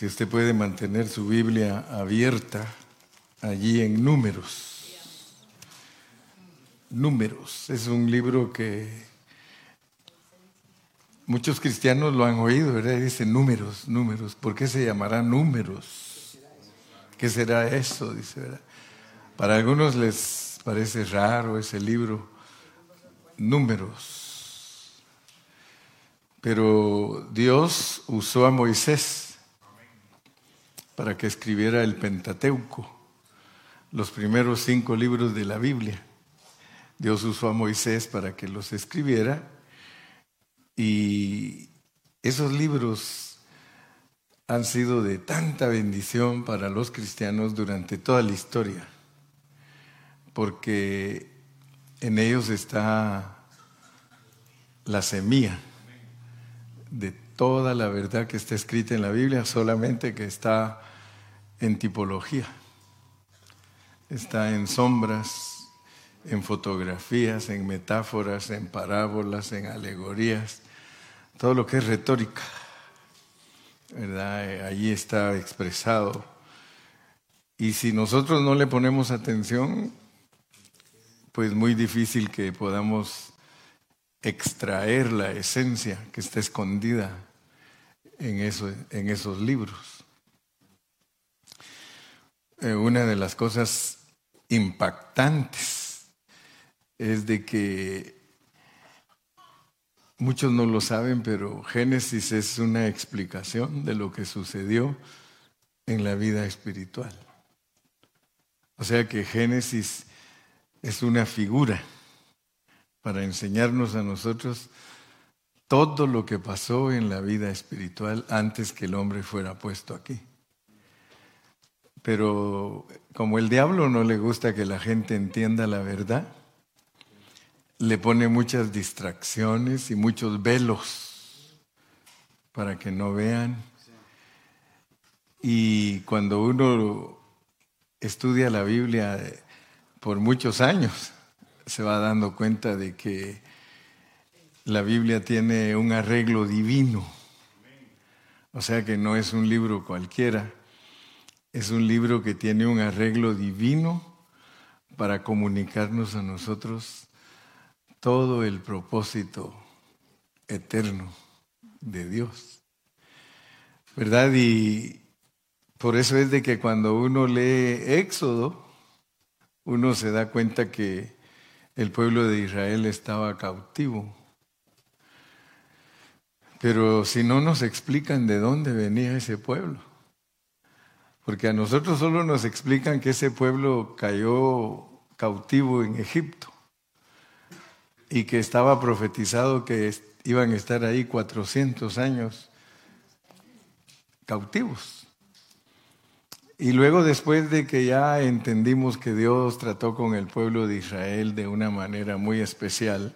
Si usted puede mantener su Biblia abierta allí en números. Números. Es un libro que muchos cristianos lo han oído, ¿verdad? Dice números, números. ¿Por qué se llamará números? ¿Qué será eso? Dice, ¿verdad? Para algunos les parece raro ese libro, números. Pero Dios usó a Moisés para que escribiera el Pentateuco los primeros cinco libros de la Biblia. Dios usó a Moisés para que los escribiera y esos libros han sido de tanta bendición para los cristianos durante toda la historia, porque en ellos está la semilla de toda la verdad que está escrita en la Biblia, solamente que está en tipología está en sombras, en fotografías, en metáforas, en parábolas, en alegorías, todo lo que es retórica, ¿verdad? Allí está expresado. Y si nosotros no le ponemos atención, pues muy difícil que podamos extraer la esencia que está escondida en, en esos libros. Eh, una de las cosas impactantes es de que muchos no lo saben, pero Génesis es una explicación de lo que sucedió en la vida espiritual. O sea que Génesis es una figura para enseñarnos a nosotros todo lo que pasó en la vida espiritual antes que el hombre fuera puesto aquí. Pero como el diablo no le gusta que la gente entienda la verdad, le pone muchas distracciones y muchos velos para que no vean. Y cuando uno estudia la Biblia por muchos años, se va dando cuenta de que la Biblia tiene un arreglo divino. O sea que no es un libro cualquiera es un libro que tiene un arreglo divino para comunicarnos a nosotros todo el propósito eterno de Dios. ¿Verdad? Y por eso es de que cuando uno lee Éxodo, uno se da cuenta que el pueblo de Israel estaba cautivo. Pero si no nos explican de dónde venía ese pueblo, porque a nosotros solo nos explican que ese pueblo cayó cautivo en Egipto y que estaba profetizado que iban a estar ahí 400 años cautivos. Y luego después de que ya entendimos que Dios trató con el pueblo de Israel de una manera muy especial,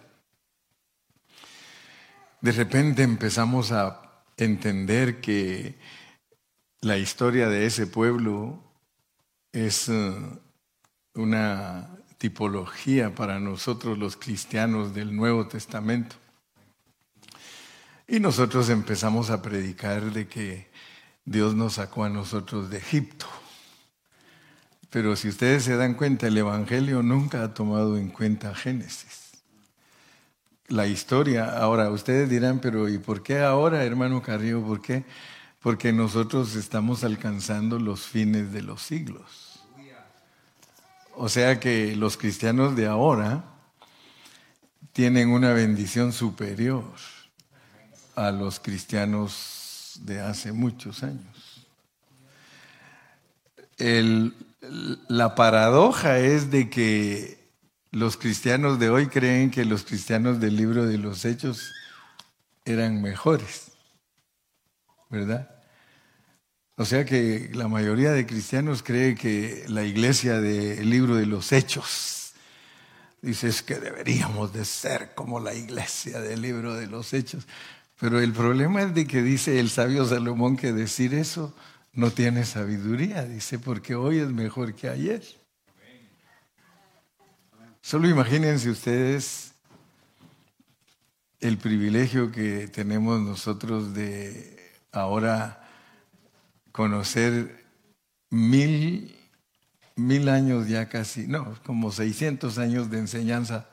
de repente empezamos a entender que la historia de ese pueblo es eh, una tipología para nosotros los cristianos del Nuevo Testamento. Y nosotros empezamos a predicar de que Dios nos sacó a nosotros de Egipto. Pero si ustedes se dan cuenta, el Evangelio nunca ha tomado en cuenta Génesis. La historia, ahora ustedes dirán, pero ¿y por qué ahora, hermano Carrillo? ¿Por qué? Porque nosotros estamos alcanzando los fines de los siglos. O sea que los cristianos de ahora tienen una bendición superior a los cristianos de hace muchos años. la paradoja es de que los cristianos de hoy creen que los cristianos del libro de los hechos eran mejores, ¿verdad? O sea que la mayoría de cristianos cree que la iglesia del libro de los hechos dice es que deberíamos de ser como la iglesia del libro de los hechos. Pero el problema es de que dice el sabio Salomón que decir eso no tiene sabiduría, dice, porque hoy es mejor que ayer. Solo imagínense ustedes el privilegio que tenemos nosotros de ahora conocer mil, mil años ya casi, no, como 600 años de enseñanza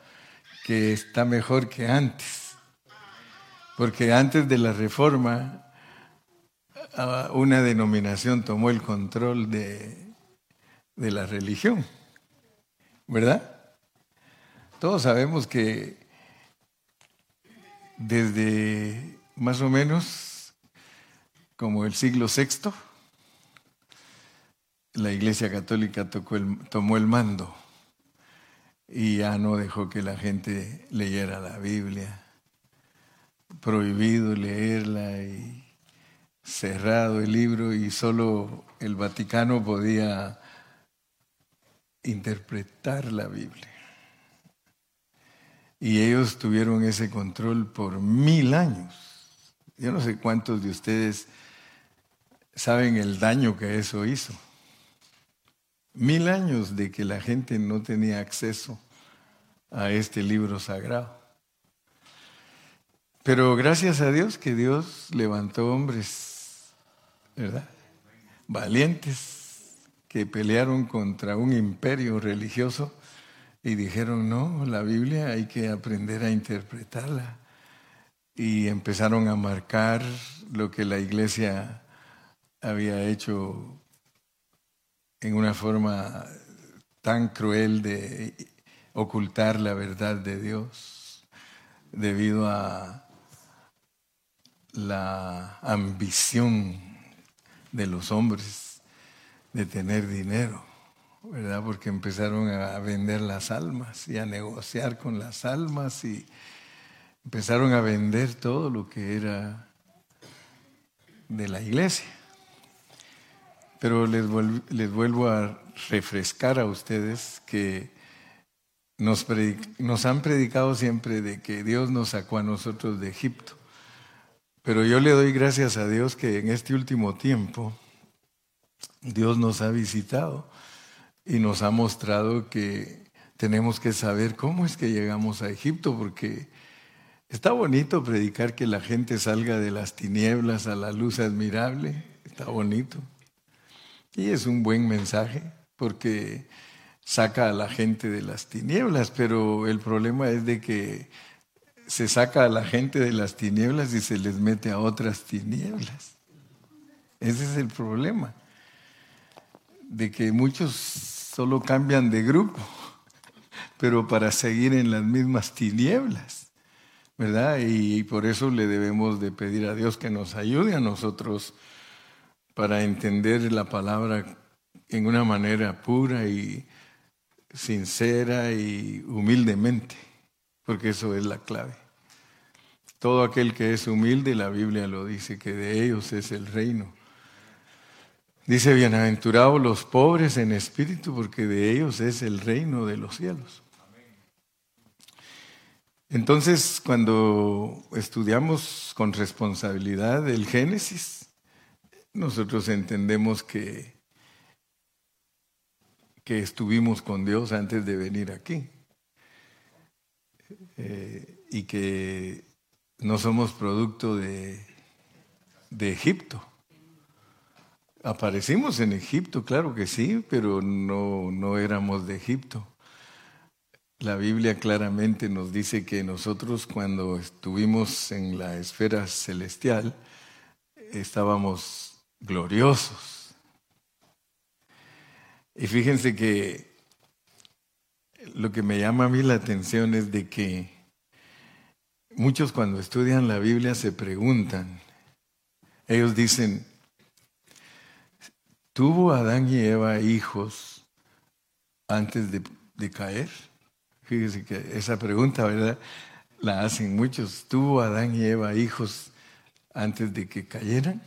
que está mejor que antes. Porque antes de la reforma, una denominación tomó el control de, de la religión, ¿verdad? Todos sabemos que desde más o menos como el siglo VI, la Iglesia Católica tomó el mando y ya no dejó que la gente leyera la Biblia. Prohibido leerla y cerrado el libro y solo el Vaticano podía interpretar la Biblia. Y ellos tuvieron ese control por mil años. Yo no sé cuántos de ustedes saben el daño que eso hizo. Mil años de que la gente no tenía acceso a este libro sagrado. Pero gracias a Dios que Dios levantó hombres, ¿verdad? Valientes que pelearon contra un imperio religioso y dijeron, no, la Biblia hay que aprender a interpretarla. Y empezaron a marcar lo que la iglesia había hecho en una forma tan cruel de ocultar la verdad de Dios debido a la ambición de los hombres de tener dinero. ¿verdad? Porque empezaron a vender las almas y a negociar con las almas y empezaron a vender todo lo que era de la iglesia. Pero les, les vuelvo a refrescar a ustedes que nos, nos han predicado siempre de que Dios nos sacó a nosotros de Egipto. Pero yo le doy gracias a Dios que en este último tiempo Dios nos ha visitado y nos ha mostrado que tenemos que saber cómo es que llegamos a Egipto, porque está bonito predicar que la gente salga de las tinieblas a la luz admirable, está bonito. Y es un buen mensaje, porque saca a la gente de las tinieblas, pero el problema es de que se saca a la gente de las tinieblas y se les mete a otras tinieblas. Ese es el problema, de que muchos solo cambian de grupo, pero para seguir en las mismas tinieblas, ¿verdad? Y por eso le debemos de pedir a Dios que nos ayude a nosotros para entender la palabra en una manera pura y sincera y humildemente, porque eso es la clave. Todo aquel que es humilde, la Biblia lo dice, que de ellos es el reino. Dice, bienaventurados los pobres en espíritu, porque de ellos es el reino de los cielos. Entonces, cuando estudiamos con responsabilidad el Génesis, nosotros entendemos que, que estuvimos con Dios antes de venir aquí eh, y que no somos producto de, de Egipto. Aparecimos en Egipto, claro que sí, pero no, no éramos de Egipto. La Biblia claramente nos dice que nosotros cuando estuvimos en la esfera celestial estábamos gloriosos. Y fíjense que lo que me llama a mí la atención es de que muchos cuando estudian la Biblia se preguntan, ellos dicen, ¿Tuvo Adán y Eva hijos antes de, caer? Fíjese que esa pregunta, ¿verdad? La hacen muchos. ¿Tuvo Adán y Eva hijos antes de que cayeran?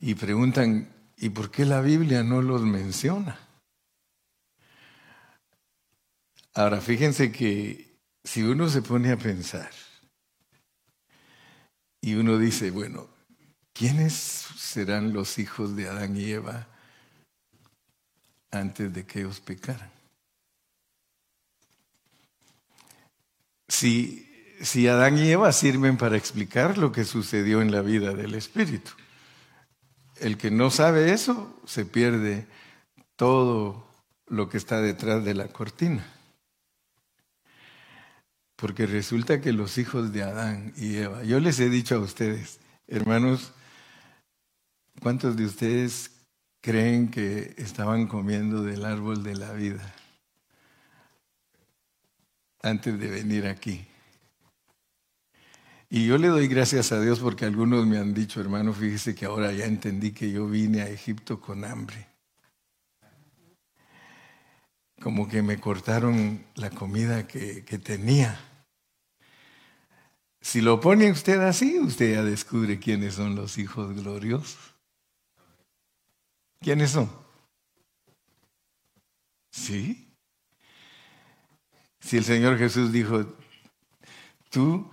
Y preguntan, ¿y por qué la Biblia no los menciona? Ahora, fíjense que si uno se pone a pensar y uno dice, bueno, ¿quiénes serán los hijos de Adán y Eva antes de que ellos pecaran? Si, si Adán y Eva sirven para explicar lo que sucedió en la vida del Espíritu, el que no sabe eso se pierde todo lo que está detrás de la cortina. Porque resulta que los hijos de Adán y Eva, yo les he dicho a ustedes, hermanos, ¿cuántos de ustedes creen que estaban comiendo del árbol de la vida antes de venir aquí? Y yo le doy gracias a Dios porque algunos me han dicho, hermano, fíjese que ahora ya entendí que yo vine a Egipto con hambre como que me cortaron la comida que, tenía. Si lo pone usted así, usted ya descubre quiénes son los hijos gloriosos. ¿Quiénes son? ¿Sí? Si el Señor Jesús dijo, tú,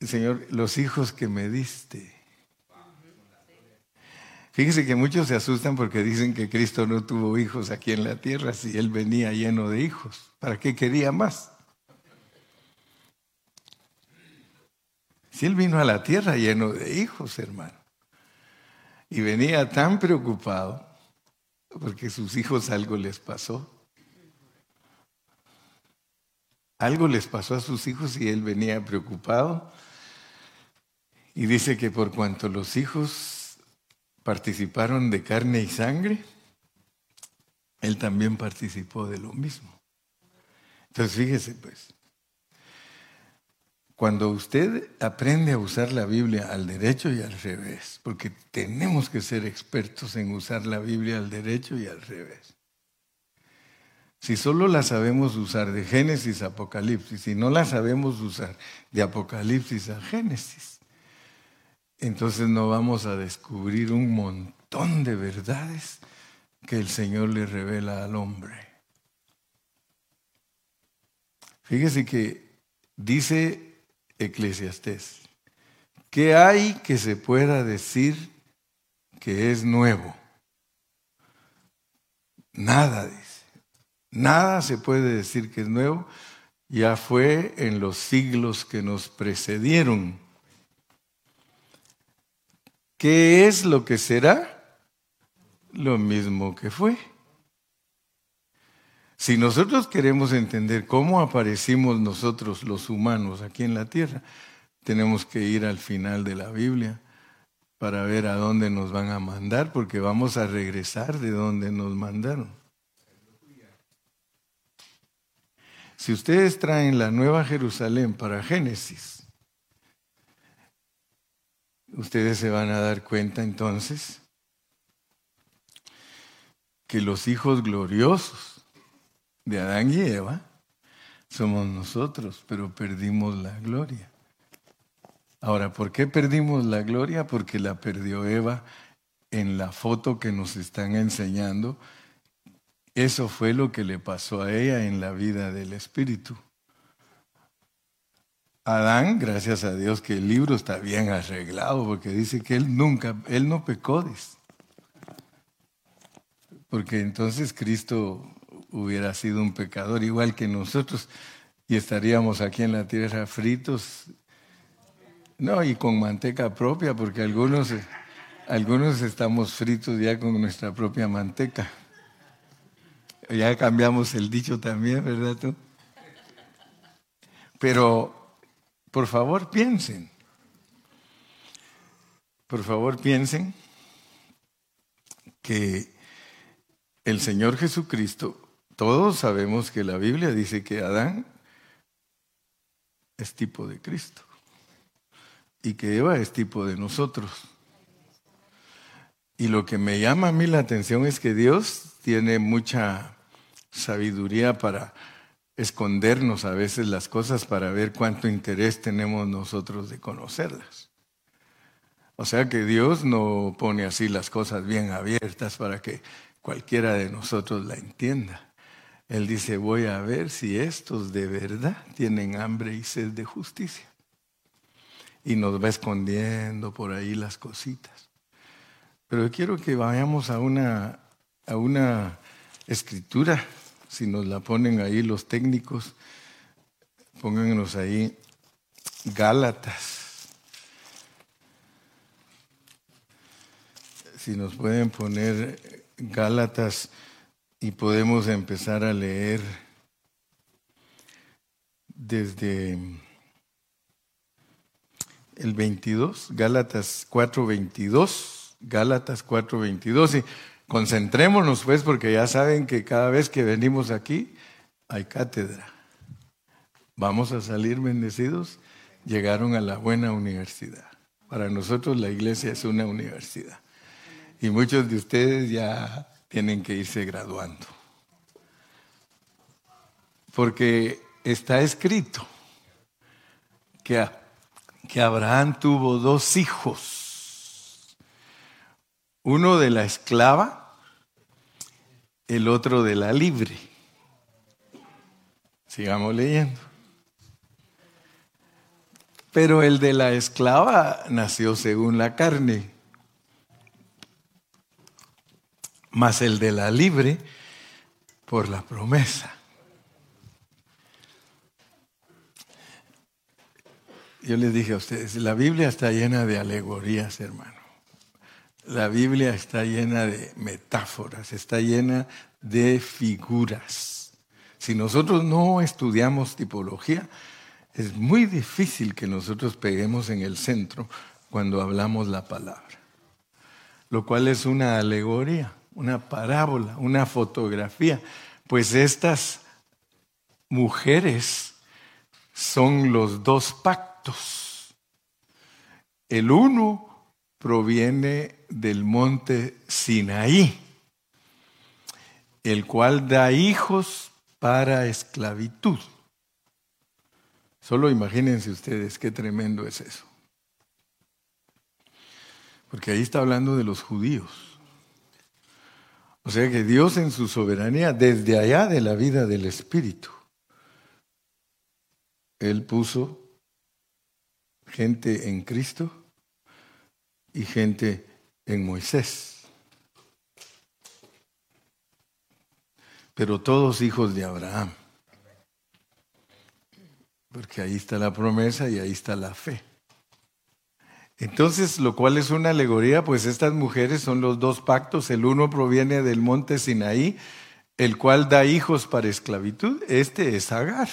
Señor, los hijos que me diste, Fíjese que muchos se asustan porque dicen que Cristo no tuvo hijos aquí en la tierra si Él venía lleno de hijos. ¿Para qué quería más? Si Él vino a la tierra lleno de hijos, hermano. Y venía tan preocupado porque sus hijos algo les pasó. Algo les pasó a sus hijos y Él venía preocupado. Y dice que por cuanto los hijos participaron de carne y sangre, él también participó de lo mismo. Entonces fíjese pues, cuando usted aprende a usar la Biblia al derecho y al revés, porque tenemos que ser expertos en usar la Biblia al derecho y al revés. Si solo la sabemos usar de Génesis a Apocalipsis, si no la sabemos usar de Apocalipsis a Génesis, entonces no vamos a descubrir un montón de verdades que el Señor le revela al hombre. Fíjese que dice Eclesiastés, ¿qué hay que se pueda decir que es nuevo? Nada, dice. Nada se puede decir que es nuevo. Ya fue en los siglos que nos precedieron ¿Qué es lo que será? Lo mismo que fue. Si nosotros queremos entender cómo aparecimos nosotros los humanos aquí en la tierra, tenemos que ir al final de la Biblia para ver a dónde nos van a mandar, porque vamos a regresar de donde nos mandaron. Si ustedes traen la Nueva Jerusalén para Génesis, ustedes se van a dar cuenta entonces que los hijos gloriosos de Adán y Eva somos nosotros, pero perdimos la gloria. Ahora, ¿por qué perdimos la gloria? Porque la perdió Eva en la foto que nos están enseñando. Eso fue lo que le pasó a ella en la vida del Espíritu. Adán, gracias a Dios que el libro está bien arreglado, porque dice que él nunca, él no pecó, Porque entonces Cristo hubiera sido un pecador igual que nosotros y estaríamos aquí en la tierra fritos. No, y con manteca propia, porque algunos, algunos estamos fritos ya con nuestra propia manteca. Ya cambiamos el dicho también, ¿verdad tú? Pero por favor, piensen. Por favor, piensen que el Señor Jesucristo, todos sabemos que la Biblia dice que Adán es tipo de Cristo y que Eva es tipo de nosotros. Y lo que me llama a mí la atención es que Dios tiene mucha sabiduría para escondernos a veces las cosas para ver cuánto interés tenemos nosotros de conocerlas. O sea que Dios no pone así las cosas bien abiertas para que cualquiera de nosotros la entienda. Él dice, voy a ver si estos de verdad tienen hambre y sed de justicia. Y nos va escondiendo por ahí las cositas. Pero quiero que vayamos a una, a una escritura si nos la ponen ahí los técnicos, pónganos ahí Gálatas. si nos pueden poner Gálatas y podemos empezar a leer desde el 22, Gálatas 4:22, Gálatas 4:22 y concentrémonos pues porque ya saben que cada vez que venimos aquí hay cátedra. Vamos a salir bendecidos. Llegaron a la buena universidad. Para nosotros la iglesia es una universidad. Y muchos de ustedes ya tienen que irse graduando. Porque está escrito que, que Abraham tuvo dos hijos. Uno de la esclava, el otro de la libre. Sigamos leyendo. Pero el de la esclava nació según la carne, mas el de la libre por la promesa. Yo les dije a ustedes, la Biblia está llena de alegorías, hermano. La Biblia está llena de metáforas, está llena de figuras. Si nosotros no estudiamos tipología, es muy difícil que nosotros peguemos en el centro cuando hablamos la palabra, lo cual es una alegoría, una parábola, una fotografía, pues estas mujeres son los dos pactos. El uno proviene del monte Sinaí, el cual da hijos para esclavitud. Solo imagínense ustedes qué tremendo es eso. Porque ahí está hablando de los judíos. O sea que Dios en su soberanía, desde allá de la vida del Espíritu, Él puso gente en Cristo y gente en Moisés. Pero todos hijos de Abraham. Porque ahí está la promesa y ahí está la fe. Entonces, lo cual es una alegoría, pues estas mujeres son los dos pactos. El uno proviene del monte Sinaí, el cual da hijos para esclavitud. Este es Agar.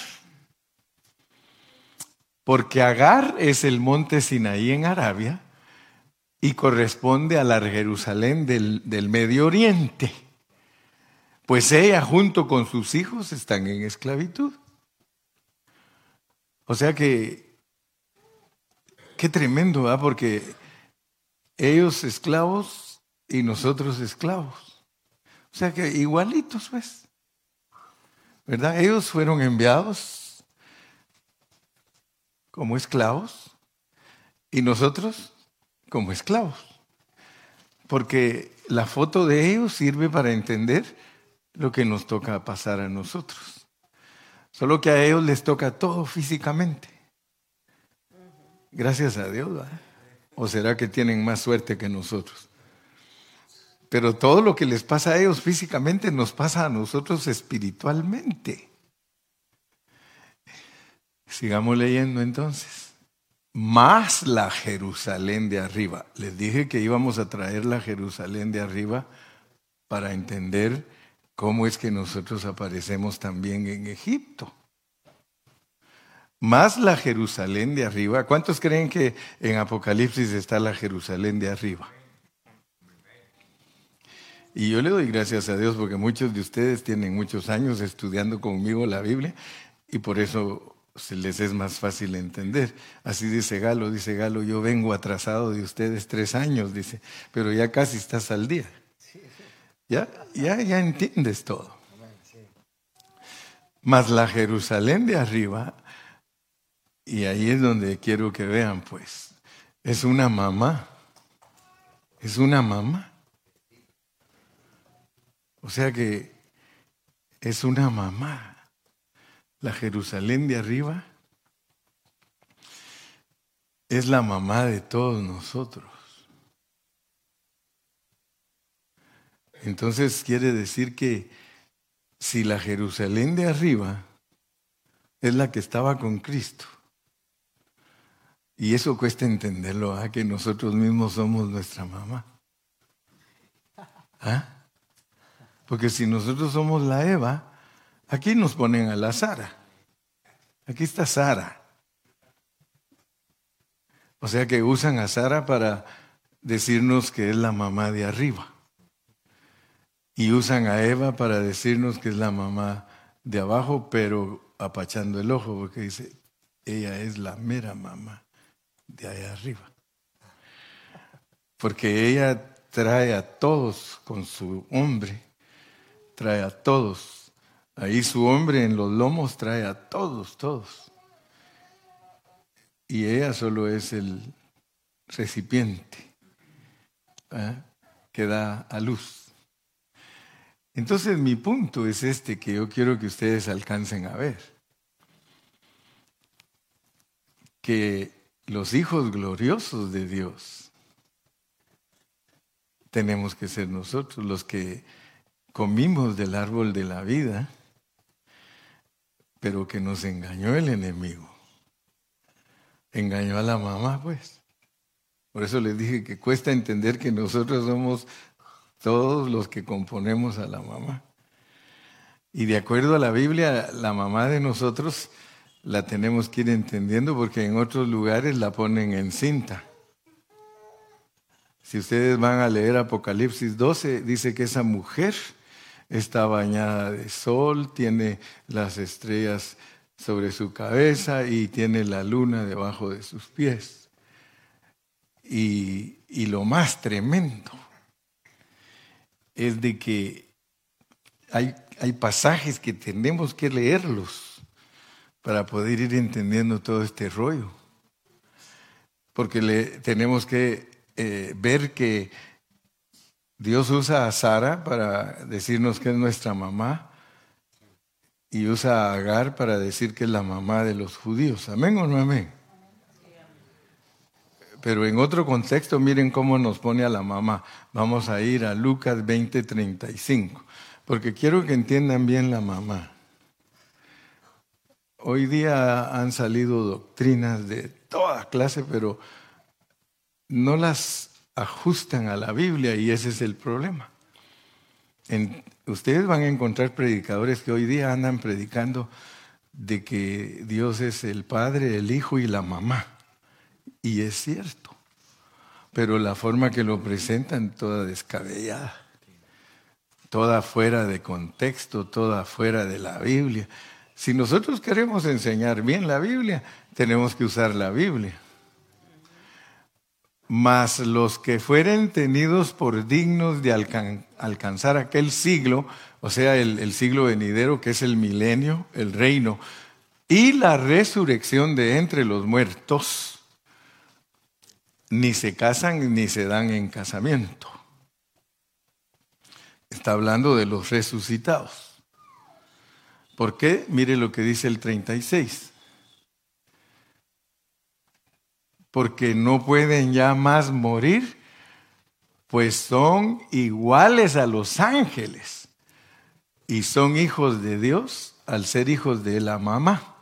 Porque Agar es el monte Sinaí en Arabia y corresponde a la Jerusalén del, del Medio Oriente. Pues ella junto con sus hijos están en esclavitud. O sea que, qué tremendo, ¿verdad? Porque ellos esclavos y nosotros esclavos. O sea que igualitos, pues. ¿Verdad? Ellos fueron enviados como esclavos y nosotros como esclavos. Porque la foto de ellos sirve para entender lo que nos toca pasar a nosotros. Solo que a ellos les toca todo físicamente. Gracias a Dios. ¿O será que tienen más suerte que nosotros? Pero todo lo que les pasa a ellos físicamente nos pasa a nosotros espiritualmente. Sigamos leyendo entonces. Más la Jerusalén de arriba. Les dije que íbamos a traer la Jerusalén de arriba para entender ¿Cómo es que nosotros aparecemos también en Egipto? Más la Jerusalén de arriba. ¿Cuántos creen que en Apocalipsis está la Jerusalén de arriba? Y yo le doy gracias a Dios porque muchos de ustedes tienen muchos años estudiando conmigo la Biblia y por eso les es más fácil entender. Así dice Galo, dice Galo, yo vengo atrasado de ustedes tres años, dice, pero ya casi estás al día. Ya, ya, ya entiendes todo. Mas la Jerusalén de arriba, y ahí es donde quiero que vean, pues, es una mamá. Es una mamá. O sea que es una mamá. La Jerusalén de arriba es la mamá de todos nosotros. Entonces quiere decir que si la Jerusalén de arriba es la que estaba con Cristo, y eso cuesta entenderlo, ¿ah? que nosotros mismos somos nuestra mamá. ¿Ah? Porque si nosotros somos la Eva, aquí nos ponen a la Sara. Aquí está Sara. O sea que usan a Sara para decirnos que es la mamá de arriba. Y usan a Eva para decirnos que es la mamá de abajo, pero apachando el ojo, porque dice, ella es la mera mamá de allá arriba. Porque ella trae a todos con su hombre, trae a todos. Ahí su hombre en los lomos trae a todos, todos. Y ella solo es el recipiente ¿eh? que da a luz. Entonces mi punto es este que yo quiero que ustedes alcancen a ver. Que los hijos gloriosos de Dios tenemos que ser nosotros los que comimos del árbol de la vida, pero que nos engañó el enemigo. Engañó a la mamá, pues. Por eso les dije que cuesta entender que nosotros somos todos los que componemos a la mamá. Y de acuerdo a la Biblia, la mamá de nosotros la tenemos que ir entendiendo porque en otros lugares la ponen en cinta. Si ustedes van a leer Apocalipsis 12, dice que esa mujer está bañada de sol, tiene las estrellas sobre su cabeza y tiene la luna debajo de sus pies. Y, y lo más tremendo es de que hay, hay pasajes que tenemos que leerlos para poder ir entendiendo todo este rollo. Porque le, tenemos que eh, ver que Dios usa a Sara para decirnos que es nuestra mamá y usa a Agar para decir que es la mamá de los judíos. ¿Amén o no amén? Pero en otro contexto, miren cómo nos pone a la mamá. Vamos a ir a Lucas 20:35, porque quiero que entiendan bien la mamá. Hoy día han salido doctrinas de toda clase, pero no las ajustan a la Biblia y ese es el problema. ustedes van a encontrar predicadores que hoy día andan predicando de que Dios es el Padre, el Hijo y la mamá. Y es cierto. Pero la forma que lo presentan, toda descabellada, toda fuera de contexto, toda fuera de la Biblia. Si nosotros queremos enseñar bien la Biblia, tenemos que usar la Biblia. Mas los que fueren tenidos por dignos de alcanzar aquel siglo, o sea, el siglo venidero que es el milenio, el reino, y la resurrección de entre los muertos, ni se casan ni se dan en casamiento. Está hablando de los resucitados. ¿Por qué? Mire lo que dice el 36. Porque no pueden ya más morir, pues son iguales a los ángeles y son hijos de Dios al ser hijos de la mamá.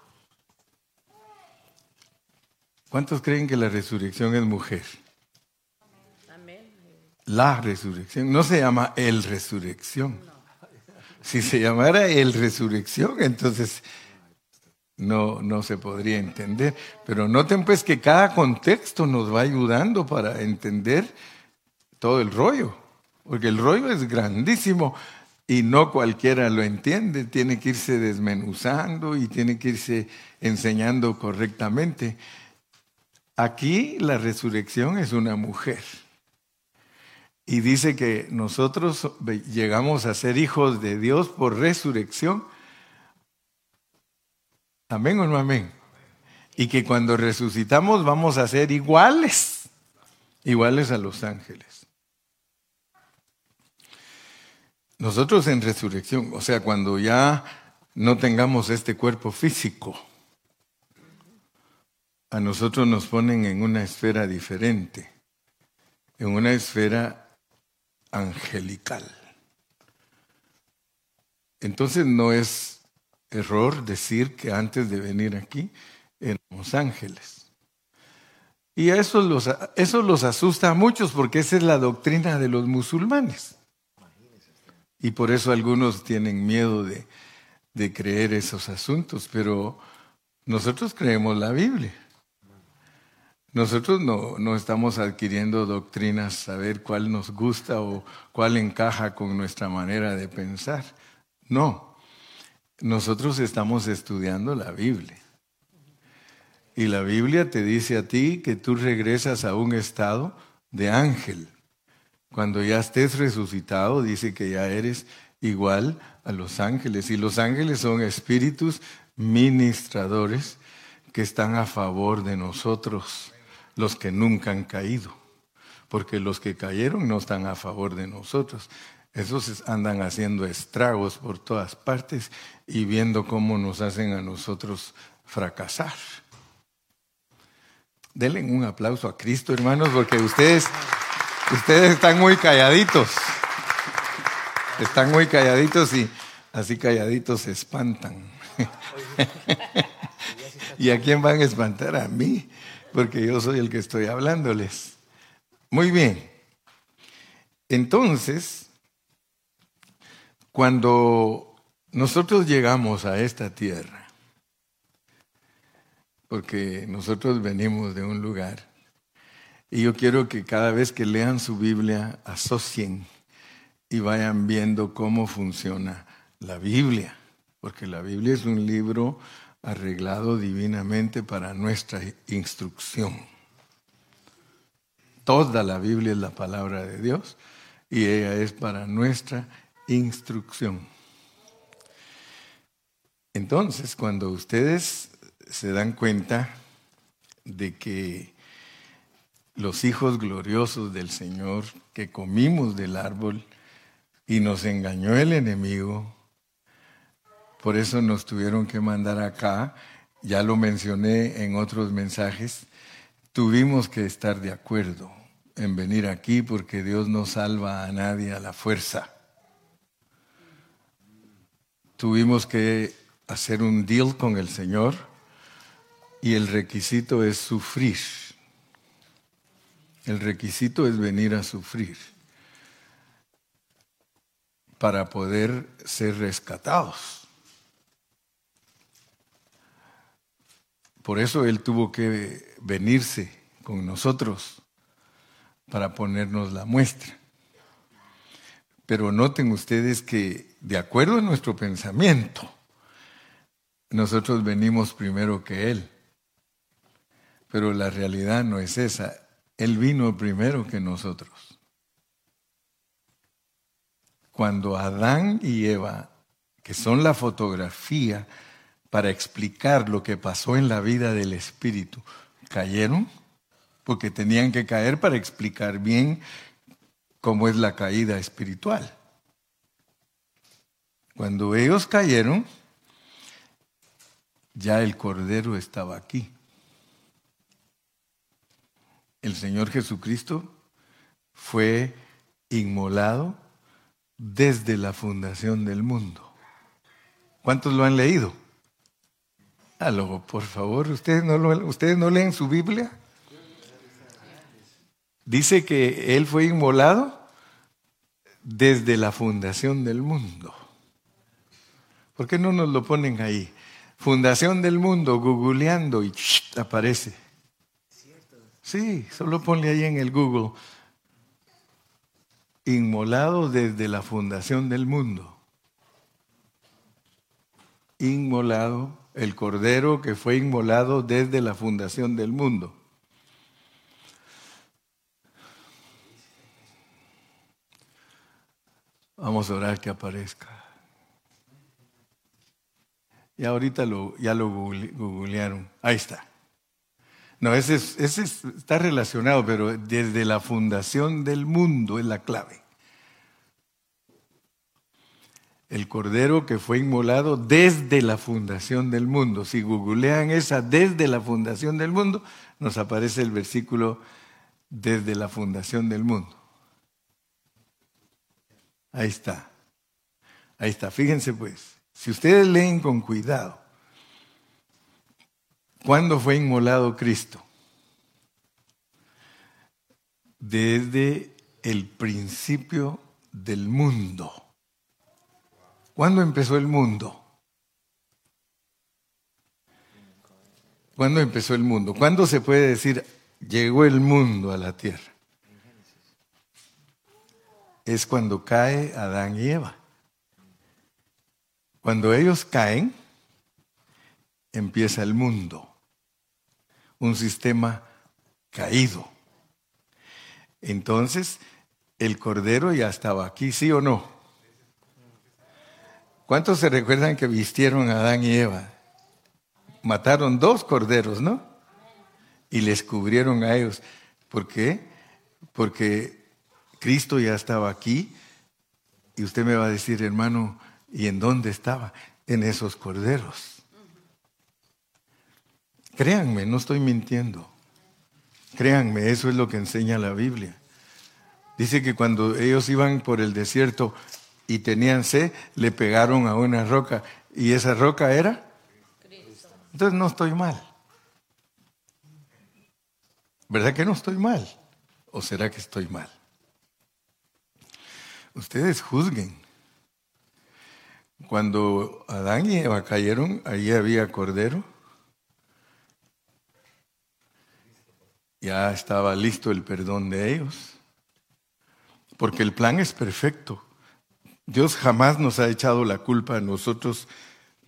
¿Cuántos creen que la resurrección es mujer? La resurrección. No se llama el resurrección. Si se llamara el resurrección, entonces no, no se podría entender. Pero noten pues que cada contexto nos va ayudando para entender todo el rollo. Porque el rollo es grandísimo y no cualquiera lo entiende. Tiene que irse desmenuzando y tiene que irse enseñando correctamente. Aquí la resurrección es una mujer. Y dice que nosotros llegamos a ser hijos de Dios por resurrección. Amén o no amén. Y que cuando resucitamos vamos a ser iguales, iguales a los ángeles. Nosotros en resurrección, o sea, cuando ya no tengamos este cuerpo físico, a nosotros nos ponen en una esfera diferente, en una esfera angelical. Entonces no es error decir que antes de venir aquí éramos ángeles. Y eso los, eso los asusta a muchos porque esa es la doctrina de los musulmanes. Y por eso algunos tienen miedo de, de creer esos asuntos, pero nosotros creemos la Biblia. Nosotros no, no, estamos adquiriendo doctrinas, saber cuál nos gusta o cuál encaja con nuestra manera de pensar. No, nosotros estamos estudiando la Biblia. Y la Biblia te dice a ti que tú regresas a un estado de ángel. Cuando ya estés resucitado, dice que ya eres igual a los ángeles. Y los ángeles son espíritus ministradores que están a favor de nosotros, los que nunca han caído. Porque los que cayeron no están a favor de nosotros. Esos andan haciendo estragos por todas partes y viendo cómo nos hacen a nosotros fracasar. Denle un aplauso a Cristo, hermanos, porque ustedes, ustedes están muy calladitos. Están muy calladitos y así calladitos se espantan. ¿Y a quién van a espantar? A mí, porque yo soy el que estoy hablándoles. Muy bien. Entonces, cuando nosotros llegamos a esta tierra, porque nosotros venimos de un lugar. Y yo quiero que cada vez que lean su Biblia asocien y vayan viendo cómo funciona la Biblia, porque la Biblia es un libro arreglado divinamente para nuestra instrucción. Toda la Biblia es la palabra de Dios y ella es para nuestra instrucción. Entonces, cuando ustedes se dan cuenta de que los hijos gloriosos del Señor que comimos del árbol y nos engañó el enemigo, por eso nos tuvieron que mandar acá, ya lo mencioné en otros mensajes, tuvimos que estar de acuerdo en venir aquí porque Dios no salva a nadie a la fuerza. Tuvimos que hacer un deal con el Señor y el requisito es sufrir. El requisito es venir a sufrir para poder ser rescatados. Por eso Él tuvo que venirse con nosotros para ponernos la muestra. Pero noten ustedes que de acuerdo a nuestro pensamiento, nosotros venimos primero que Él. Pero la realidad no es esa. Él vino primero que nosotros. Cuando Adán y Eva, que son la fotografía para explicar lo que pasó en la vida del Espíritu, cayeron, porque tenían que caer para explicar bien cómo es la caída espiritual. Cuando ellos cayeron, ya el Cordero estaba aquí el Señor Jesucristo fue inmolado desde la fundación del mundo. ¿Cuántos lo han leído? Ah, por favor, ¿ustedes no, ¿ustedes no leen su Biblia? Dice que Él fue inmolado desde la fundación del mundo. ¿Por qué no nos lo ponen ahí? Fundación del mundo, googleando y aparece. Sí, solo ponle ahí en el Google. Inmolado desde la fundación del mundo. Inmolado, el cordero que fue inmolado desde la fundación del mundo. Vamos a orar que aparezca. Y ahorita lo, ya lo googlearon. Ahí está. No, ese, está relacionado, pero desde la fundación del mundo es la clave. El cordero que fue inmolado desde la fundación del mundo. Si googlean esa desde la fundación del mundo, nos aparece el versículo desde la fundación del mundo. Ahí está. Ahí está. Fíjense pues, si ustedes leen con cuidado, ¿Cuándo fue inmolado Cristo? Desde el principio del mundo. ¿Cuándo empezó el mundo? ¿Cuándo empezó el mundo? ¿Cuándo se puede decir llegó el mundo a la tierra? Es cuando cae Adán y Eva. Cuando ellos caen, empieza el mundo, un sistema caído. Entonces, el cordero ya estaba aquí, ¿sí o no? ¿Cuántos se recuerdan que vistieron a Adán y Eva? Mataron dos corderos, ¿no? Y les cubrieron a ellos. ¿Por qué? Porque Cristo ya estaba aquí y usted me va a decir, hermano, ¿y en dónde estaba? En esos corderos. Créanme, no estoy mintiendo. Créanme, eso es lo que enseña la Biblia. Dice que cuando ellos iban por el desierto y tenían sed, le pegaron a una roca. ¿Y esa roca era? Entonces no estoy mal. ¿Verdad que no estoy mal? ¿O será que estoy mal? Ustedes juzguen. Cuando Adán y Eva cayeron, allí había cordero. Ya estaba listo el perdón de ellos. Porque el plan es perfecto. Dios jamás nos ha echado la culpa a nosotros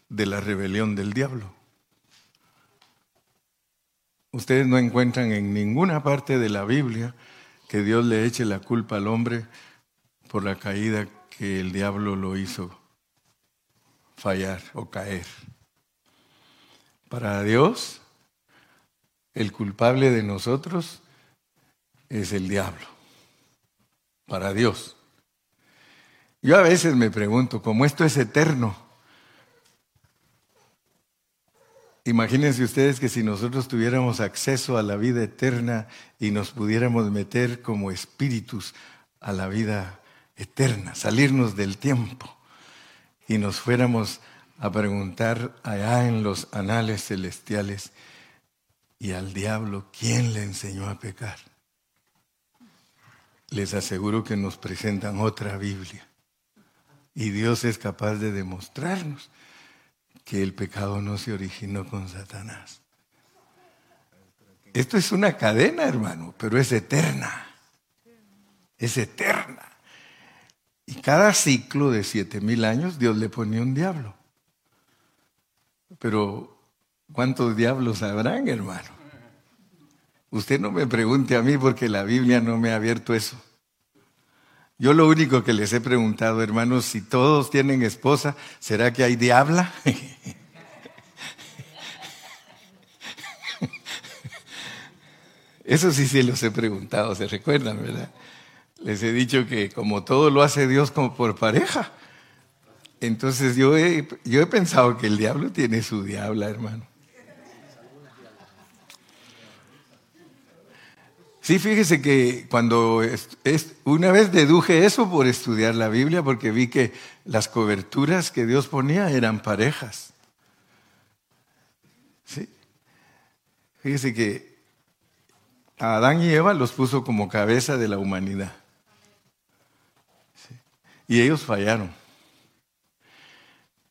de la rebelión del diablo. Ustedes no encuentran en ninguna parte de la Biblia que Dios le eche la culpa al hombre por la caída que el diablo lo hizo fallar o caer. Para Dios, el culpable de nosotros es el diablo. Para Dios. Yo a veces me pregunto, como esto es eterno, imagínense ustedes que si nosotros tuviéramos acceso a la vida eterna y nos pudiéramos meter como espíritus a la vida eterna, salirnos del tiempo y nos fuéramos a preguntar allá en los anales celestiales y al diablo, ¿quién le enseñó a pecar? Les aseguro que nos presentan otra Biblia y Dios es capaz de demostrarnos que el pecado no se originó con Satanás. Esto es una cadena, hermano, pero es eterna. Es eterna. Y cada ciclo de siete mil años Dios le pone un diablo. Pero, ¿cuántos diablos habrán, hermano? Usted no me pregunte a mí porque la Biblia no me ha abierto eso. Yo lo único que les he preguntado, hermanos, si todos tienen esposa, ¿será que hay diabla? Eso sí se los he preguntado, se recuerdan, ¿verdad? Les he dicho que como todo lo hace Dios como por pareja. Entonces yo he, yo he pensado que el diablo tiene su diabla, hermano. Sí, fíjese que cuando es, una vez deduje eso por estudiar la Biblia, porque vi que las coberturas que Dios ponía eran parejas. Sí. Fíjese que a Adán y Eva los puso como cabeza de la humanidad. Y ellos fallaron.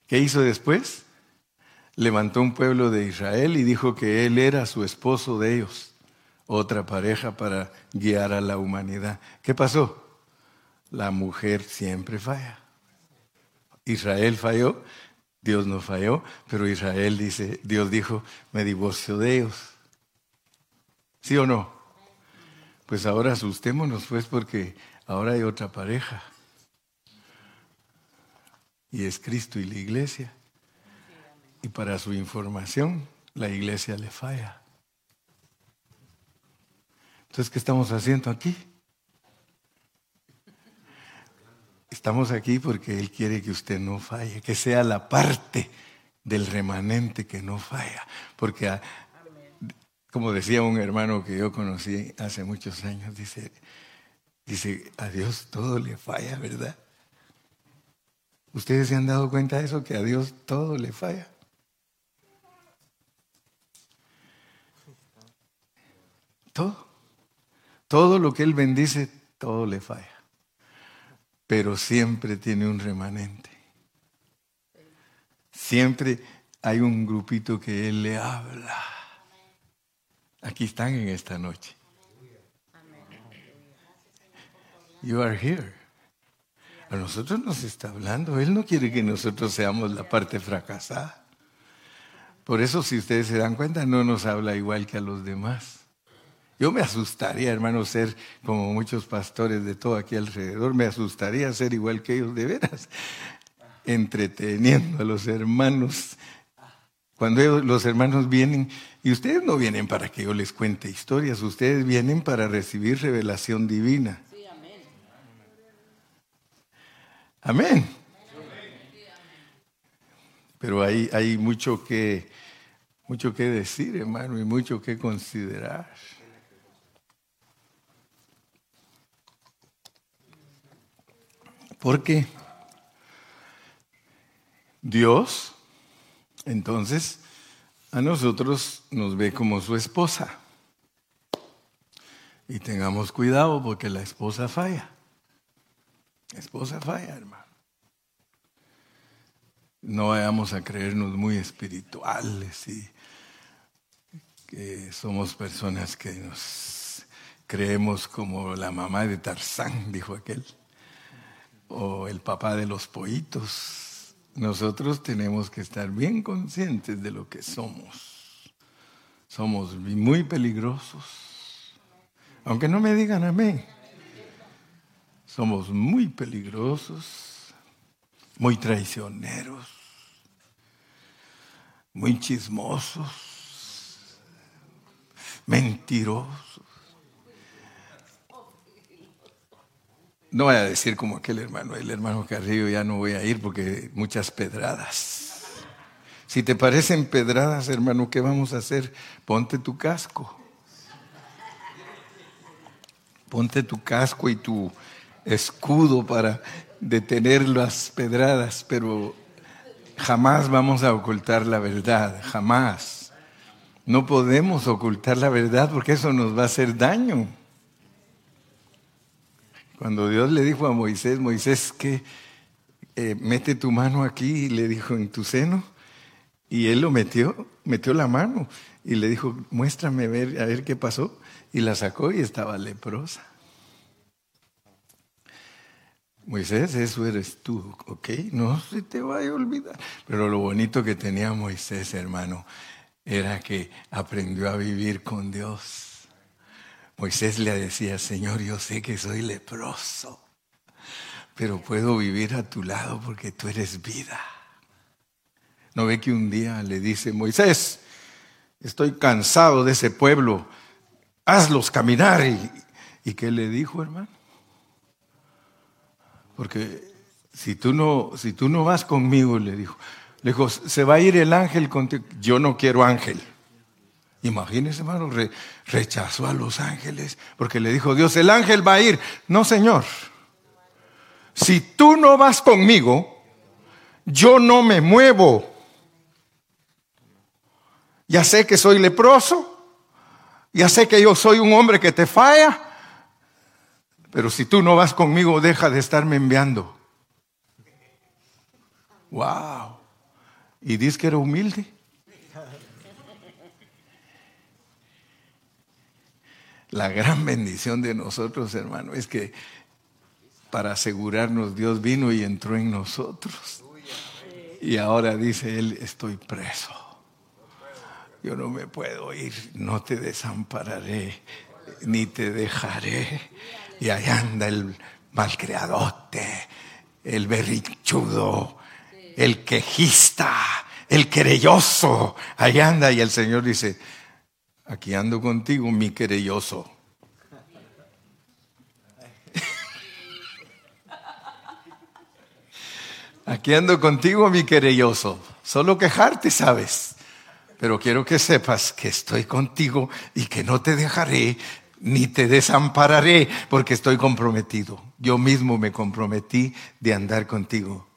¿Qué hizo después? Levantó un pueblo de Israel y dijo que él era su esposo de ellos otra pareja para guiar a la humanidad. ¿Qué pasó? La mujer siempre falla. Israel falló, Dios no falló, pero Israel dice, Dios dijo, me divorcio de ellos. ¿Sí o no? Pues ahora asustémonos pues porque ahora hay otra pareja. Y es Cristo y la iglesia. Y para su información, la iglesia le falla. Entonces, ¿qué estamos haciendo aquí? Estamos aquí porque Él quiere que usted no falle, que sea la parte del remanente que no falla. Porque, ah, como decía un hermano que yo conocí hace muchos años, dice, dice, a Dios todo le falla, ¿verdad? ¿Ustedes se han dado cuenta de eso? Que a Dios todo le falla. Todo. Todo lo que Él bendice, todo le falla. Pero siempre tiene un remanente. siempre hay un grupito que Él le habla. Aquí están en esta noche. You are here. A nosotros nos está hablando. Él no quiere que nosotros seamos la parte fracasada. Por eso, si ustedes se dan cuenta, no nos habla igual que a los demás. Yo me asustaría, hermano, ser como muchos pastores de todo aquí alrededor. Me asustaría ser igual que ellos de veras, entreteniendo a los hermanos. Cuando los hermanos vienen, y ustedes no vienen para que yo les cuente historias, ustedes vienen para recibir revelación divina. Amén. Pero hay, hay mucho, que, mucho que decir, hermano, y mucho que considerar. Porque Dios, entonces, a nosotros nos ve como su esposa. Y tengamos cuidado porque la esposa falla. Esposa falla, hermano. No vayamos a creernos muy espirituales y que somos personas que nos creemos como la mamá de Tarzán, dijo aquel o el papá de los pollitos. Nosotros tenemos que estar bien conscientes de lo que somos. Somos muy peligrosos. Aunque no me digan amén. Somos muy peligrosos, muy traicioneros, muy chismosos, mentirosos. No voy a decir como aquel hermano, el hermano Carrillo, ya no voy a ir porque muchas pedradas. Si te parecen pedradas, hermano, ¿qué vamos a hacer? Ponte tu casco. Ponte tu casco y tu escudo para detener las pedradas, pero jamás vamos a ocultar la verdad, jamás. No podemos ocultar la verdad porque eso nos va a hacer daño. Cuando Dios le dijo a Moisés, Moisés, que eh, mete tu mano aquí, y le dijo en tu seno, y él lo metió, metió la mano y le dijo, muéstrame ver, a ver qué pasó, y la sacó y estaba leprosa. Moisés, eso eres tú, ¿ok? No se te vaya a olvidar. Pero lo bonito que tenía Moisés, hermano, era que aprendió a vivir con Dios. Moisés le decía, Señor, yo sé que soy leproso, pero puedo vivir a tu lado porque tú eres vida. ¿No ve que un día le dice, Moisés, estoy cansado de ese pueblo, hazlos caminar? ¿Y, y qué le dijo, hermano? Porque si tú no, si tú no vas conmigo, le dijo, le dijo, se va a ir el ángel contigo. Yo no quiero ángel. Imagínese, hermano, rechazó a los ángeles porque le dijo Dios, el ángel va a ir. No, Señor. Si tú no vas conmigo, yo no me muevo. Ya sé que soy leproso, ya sé que yo soy un hombre que te falla, pero si tú no vas conmigo, deja de estarme enviando. Wow. Y dice que era humilde. La gran bendición de nosotros, hermano, es que para asegurarnos Dios vino y entró en nosotros. Y ahora dice Él, estoy preso. Yo no me puedo ir, no te desampararé, ni te dejaré. Y allá anda el malcreadote, el berrichudo, el quejista, el querelloso. Allá anda y el Señor dice, Aquí ando contigo, mi querelloso. Aquí ando contigo, mi querelloso. Solo quejarte, sabes. Pero quiero que sepas que estoy contigo y que no te dejaré ni te desampararé porque estoy comprometido. Yo mismo me comprometí de andar contigo.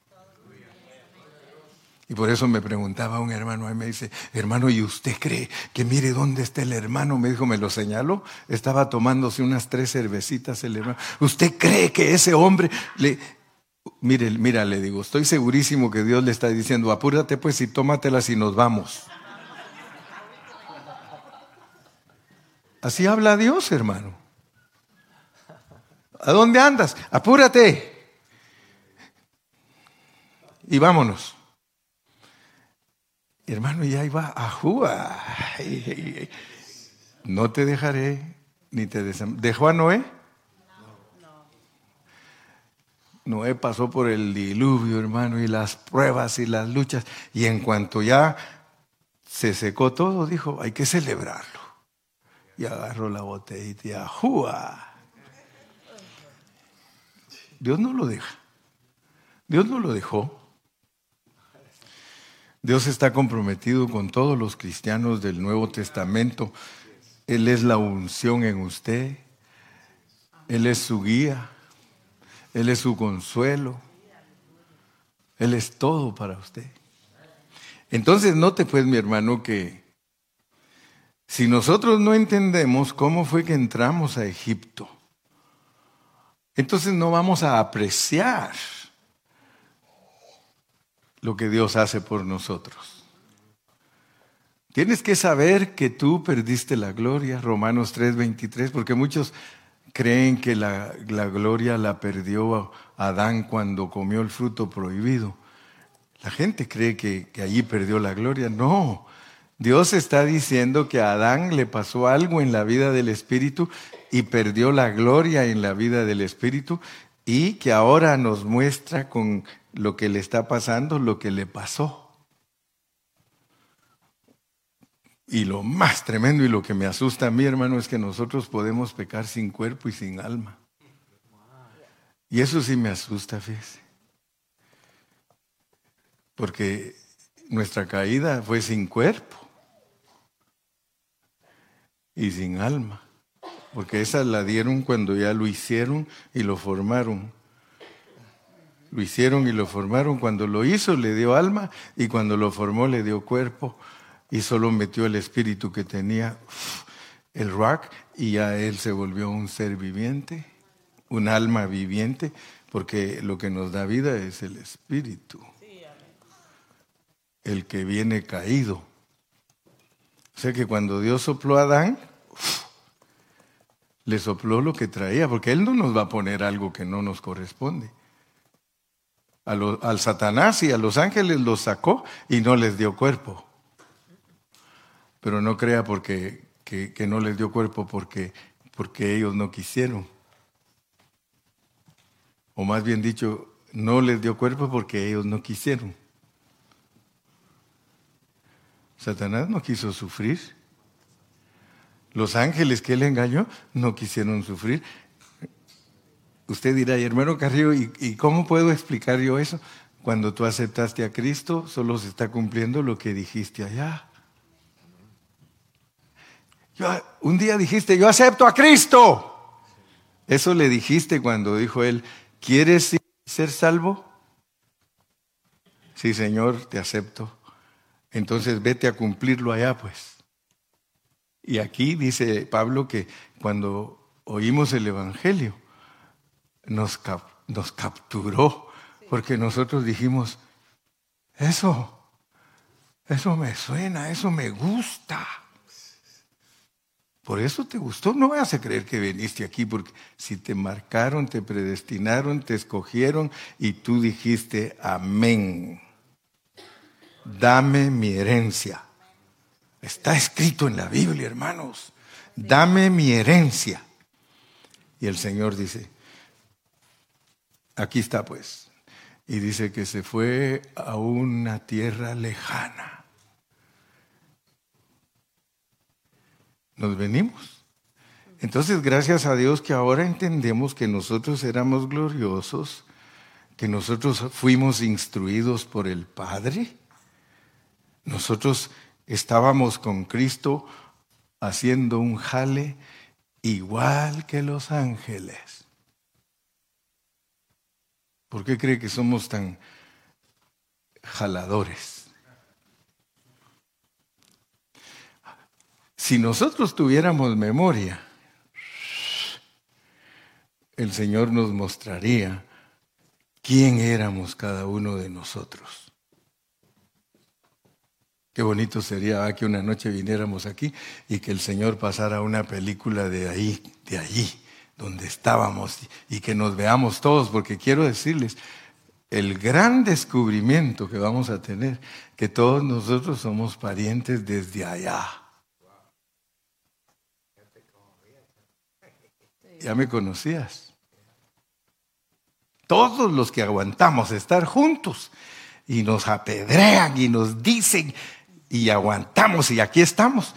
Y por eso me preguntaba un hermano, y me dice, hermano, ¿y usted cree que mire dónde está el hermano? Me dijo, me lo señaló, estaba tomándose unas tres cervecitas el hermano. ¿Usted cree que ese hombre le... Mire, mira, le digo, estoy segurísimo que Dios le está diciendo, apúrate pues y tómatelas y nos vamos. Así habla Dios, hermano. ¿A dónde andas? Apúrate. Y vámonos. Hermano, ya iba a jugar. No te dejaré ni te desamaré. ¿Dejó a Noé? Noé pasó por el diluvio, hermano, y las pruebas y las luchas. Y en cuanto ya se secó todo, dijo, hay que celebrarlo. Y agarró la botellita y ¡ajúa! Dios no lo deja. Dios no lo dejó. Dios está comprometido con todos los cristianos del Nuevo Testamento. Él es la unción en usted. Él es su guía. Él es su consuelo. Él es todo para usted. Entonces, note pues, mi hermano, que si nosotros no entendemos cómo fue que entramos a Egipto, entonces no vamos a apreciar lo que Dios hace por nosotros. Tienes que saber que tú perdiste la gloria, Romanos 3:23, porque muchos creen que la, gloria la perdió Adán cuando comió el fruto prohibido. La gente cree que, que allí perdió la gloria. No, Dios está diciendo que a Adán le pasó algo en la vida del Espíritu y perdió la gloria en la vida del Espíritu y que ahora nos muestra con lo que le está pasando lo que le pasó. Y lo más tremendo y lo que me asusta a mí, hermano, es que nosotros podemos pecar sin cuerpo y sin alma. Y eso sí me asusta, fíjese. Porque nuestra caída fue sin cuerpo y sin alma. Porque esa la dieron cuando ya lo hicieron y lo formaron. Lo hicieron y lo formaron. Cuando lo hizo le dio alma y cuando lo formó le dio cuerpo y solo metió el espíritu que tenía el rock y ya él se volvió un ser viviente, un alma viviente, porque lo que nos da vida es el espíritu, el que viene caído. O sea que cuando Dios sopló a Adán, le sopló lo que traía, porque Él no nos va a poner algo que no nos corresponde. al Satanás y a los ángeles los sacó y no les dio cuerpo. Pero no crea porque que, no les dio cuerpo porque, porque ellos no quisieron. O más bien dicho, no les dio cuerpo porque ellos no quisieron. Satanás no quiso sufrir. Los ángeles que él engañó no quisieron sufrir. Usted dirá, hermano Carrillo, ¿y, ¿y, cómo puedo explicar yo eso? Cuando tú aceptaste a Cristo, solo se está cumpliendo lo que dijiste allá un día dijiste, yo acepto a Cristo. Eso le dijiste cuando dijo él, ¿quieres ser salvo? Sí, Señor, te acepto. Entonces vete a cumplirlo allá, pues. Y aquí dice Pablo que cuando oímos el Evangelio, nos, nos capturó, porque nosotros dijimos, eso, eso me suena, eso me gusta. Por eso te gustó. No vas a creer que viniste aquí, porque si te marcaron, te predestinaron, te escogieron y tú dijiste amén. Dame mi herencia. Está escrito en la Biblia, hermanos. Dame mi herencia. Y el Señor dice, aquí está pues. Y dice que se fue a una tierra lejana nos venimos. Entonces, gracias a Dios que ahora entendemos que nosotros éramos gloriosos, que nosotros fuimos instruidos por el Padre. Nosotros estábamos con Cristo haciendo un jale igual que los ángeles. ¿Por qué cree que somos tan jaladores? Si nosotros tuviéramos memoria, el Señor nos mostraría quién éramos cada uno de nosotros. Qué bonito sería que una noche viniéramos aquí y que el Señor pasara una película de ahí, de allí, donde estábamos, y que nos veamos todos, porque quiero decirles, el gran descubrimiento que vamos a tener, que todos nosotros somos parientes desde allá. Ya me conocías. Todos los que aguantamos estar juntos y nos apedrean y nos dicen y aguantamos y aquí estamos,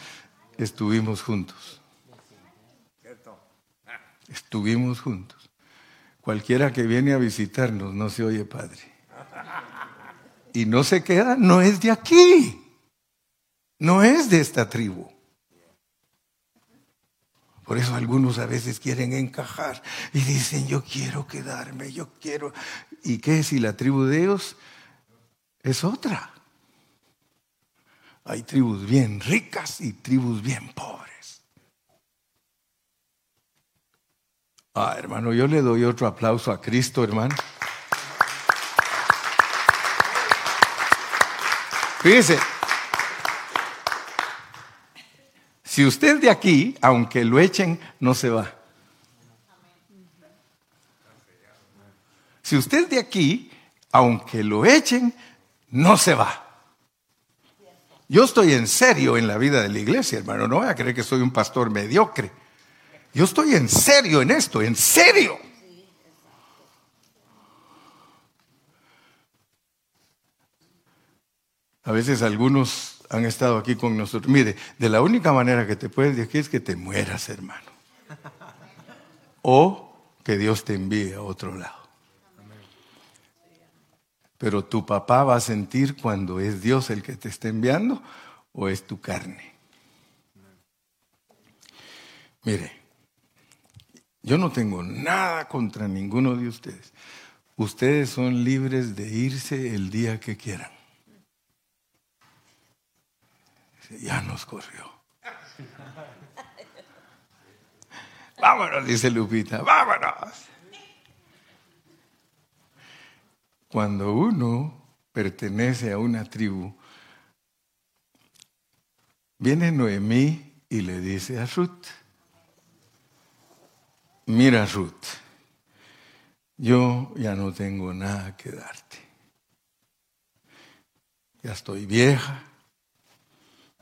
estuvimos juntos. Estuvimos juntos. Cualquiera que viene a visitarnos no se oye padre. Y no se queda, no es de aquí. No es de esta tribu. Por eso algunos a veces quieren encajar y dicen, yo quiero quedarme, yo quiero. ¿Y qué si la tribu de ellos es otra? Hay tribus bien ricas y tribus bien pobres. Ah, hermano, yo le doy otro aplauso a Cristo, hermano. Fíjese, si usted de aquí, aunque lo echen, no se va. Si usted de aquí, aunque lo echen, no se va. Yo estoy en serio en la vida de la iglesia, hermano. No voy a creer que soy un pastor mediocre. Yo estoy en serio en esto, en serio. A veces algunos han estado aquí con nosotros. Mire, de la única manera que te puedes de aquí es que te mueras, hermano. O que Dios te envíe a otro lado. Pero tu papá va a sentir cuando es Dios el que te está enviando o es tu carne. Mire, yo no tengo nada contra ninguno de ustedes. Ustedes son libres de irse el día que quieran. Ya nos corrió. Vámonos, dice Lupita, vámonos. Cuando uno pertenece a una tribu, viene Noemí y le dice a Ruth, mira Ruth, yo ya no tengo nada que darte. Ya estoy vieja,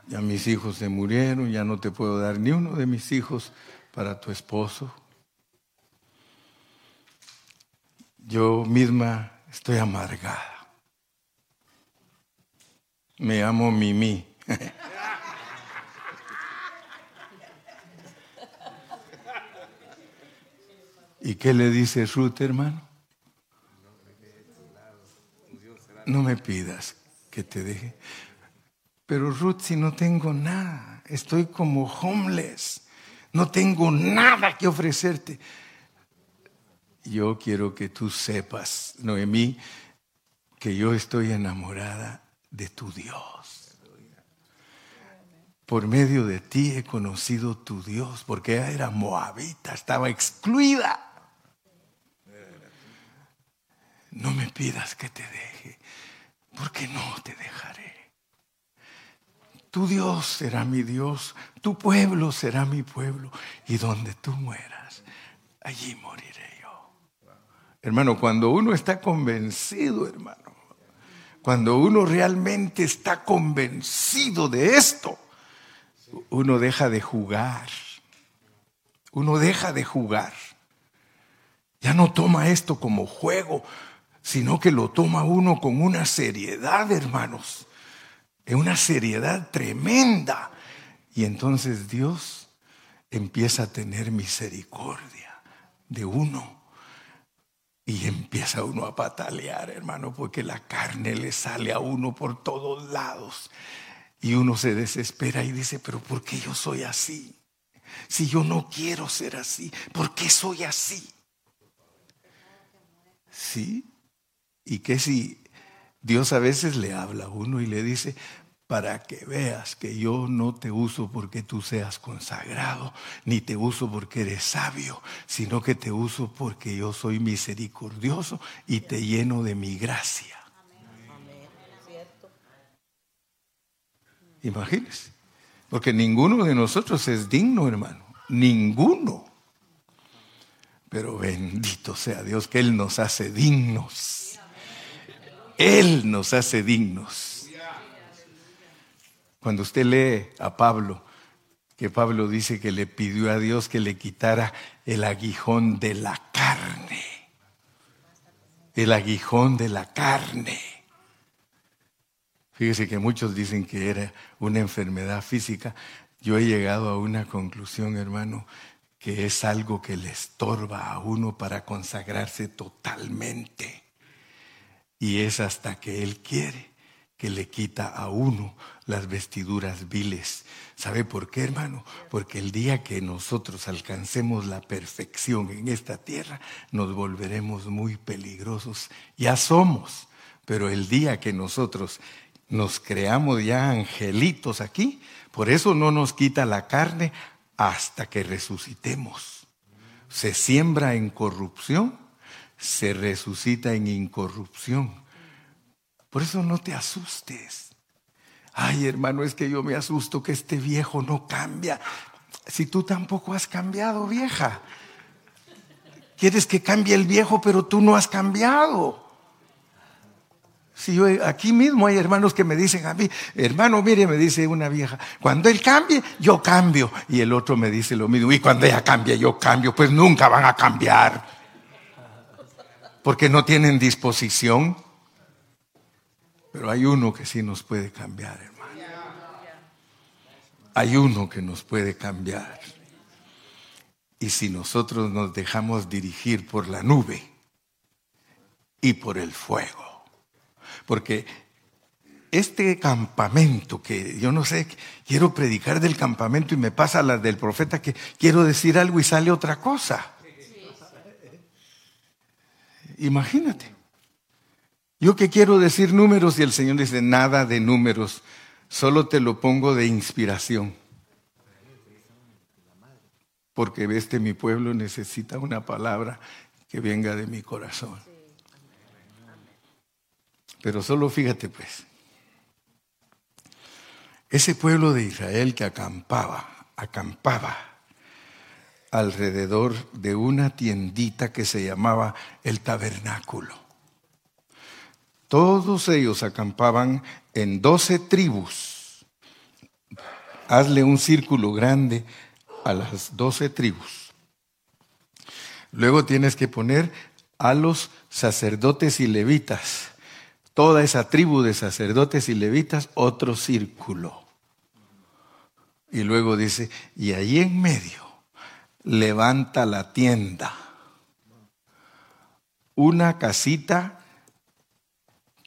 ya mis hijos se murieron, ya no te puedo dar ni uno de mis hijos para tu esposo. Yo misma Estoy amargada. Me amo Mimi. ¿Y qué le dice Ruth, hermano? No me pidas que te deje. Pero Ruth, si no tengo nada, estoy como homeless, no tengo nada que ofrecerte yo quiero que tú sepas, Noemí, que yo estoy enamorada de tu Dios. Por medio de ti he conocido tu Dios, porque ella era moabita, estaba excluida. No me pidas que te deje, porque no te dejaré. Tu Dios será mi Dios, tu pueblo será mi pueblo, y donde tú mueras, allí moriré. Hermano, cuando uno está convencido, hermano, cuando uno realmente está convencido de esto, uno deja de jugar. Uno deja de jugar. Ya no toma esto como juego, sino que lo toma uno con una seriedad, hermanos. En una seriedad tremenda. Y entonces Dios empieza a tener misericordia de uno y empieza uno a patalear, hermano, porque la carne le sale a uno por todos lados. Y uno se desespera y dice, pero ¿por qué yo soy así? Si yo no quiero ser así, ¿por qué soy así? ¿Sí? ¿Y qué si Dios a veces le habla a uno y le dice, para que veas que yo no te uso porque tú seas consagrado, ni te uso porque eres sabio, sino que te uso porque yo soy misericordioso y te lleno de mi gracia. Imagínense. Porque ninguno de nosotros es digno, hermano. Ninguno. Pero bendito sea Dios que Él nos hace dignos. Él nos hace dignos. Cuando usted lee a Pablo, que Pablo dice que le pidió a Dios que le quitara el aguijón de la carne. El aguijón de la carne. Fíjese que muchos dicen que era una enfermedad física. Yo he llegado a una conclusión, hermano, que es algo que le estorba a uno para consagrarse totalmente. Y es hasta que Él quiere que le quita a uno las vestiduras viles. ¿Sabe por qué, hermano? Porque el día que nosotros alcancemos la perfección en esta tierra, nos volveremos muy peligrosos. Ya somos, pero el día que nosotros nos creamos ya angelitos aquí, por eso no nos quita la carne hasta que resucitemos. Se siembra en corrupción, se resucita en incorrupción. Por eso no te asustes. Ay, hermano, es que yo me asusto que este viejo no cambia. Si tú tampoco has cambiado, vieja. Quieres que cambie el viejo, pero tú no has cambiado. Si yo aquí mismo hay hermanos que me dicen a mí, hermano, mire, me dice una vieja, cuando él cambie, yo cambio. Y el otro me dice lo mismo, y cuando ella cambie, yo cambio. Pues nunca van a cambiar. Porque no tienen disposición. Pero hay uno que sí nos puede cambiar, hermano. Hay uno que nos puede cambiar. Y si nosotros nos dejamos dirigir por la nube y por el fuego. Porque este campamento, que yo no sé, quiero predicar del campamento y me pasa la del profeta que quiero decir algo y sale otra cosa. Imagínate. Yo que quiero decir números y el Señor dice nada de números, solo te lo pongo de inspiración. Porque este mi pueblo necesita una palabra que venga de mi corazón. Pero solo fíjate pues, ese pueblo de Israel que acampaba, acampaba alrededor de una tiendita que se llamaba el tabernáculo. Todos ellos acampaban en doce tribus. Hazle un círculo grande a las doce tribus. Luego tienes que poner a los sacerdotes y levitas. Toda esa tribu de sacerdotes y levitas, otro círculo. Y luego dice, y allí en medio levanta la tienda. Una casita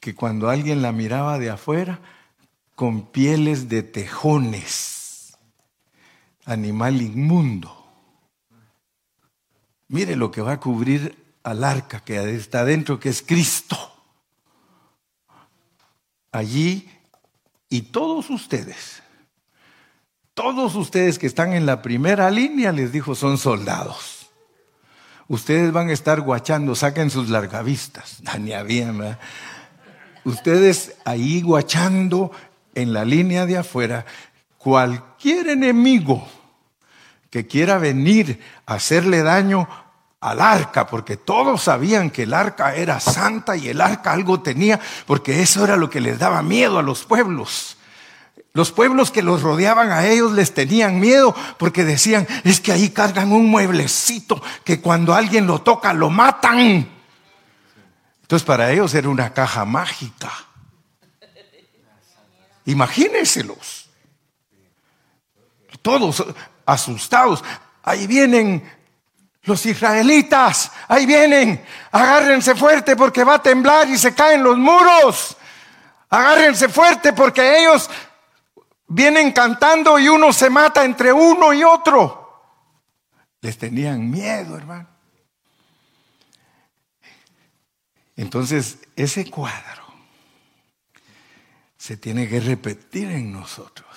que cuando alguien la miraba de afuera, con pieles de tejones, animal inmundo. Mire lo que va a cubrir al arca que está adentro, que es Cristo. Allí, y todos ustedes, todos ustedes que están en la primera línea, les dijo, son soldados. Ustedes van a estar guachando, saquen sus largavistas. Ni había, ustedes ahí guachando en la línea de afuera, cualquier enemigo que quiera venir a hacerle daño al arca, porque todos sabían que el arca era santa y el arca algo tenía, porque eso era lo que les daba miedo a los pueblos. Los pueblos que los rodeaban a ellos les tenían miedo porque decían, es que ahí cargan un mueblecito que cuando alguien lo toca lo matan. Entonces para ellos era una caja mágica. Imagínenselos. Todos asustados. Ahí vienen los israelitas. Ahí vienen. Agárrense fuerte porque va a temblar y se caen los muros. Agárrense fuerte porque ellos vienen cantando y uno se mata entre uno y otro. Les tenían miedo, hermano. Entonces, ese cuadro se tiene que repetir en nosotros.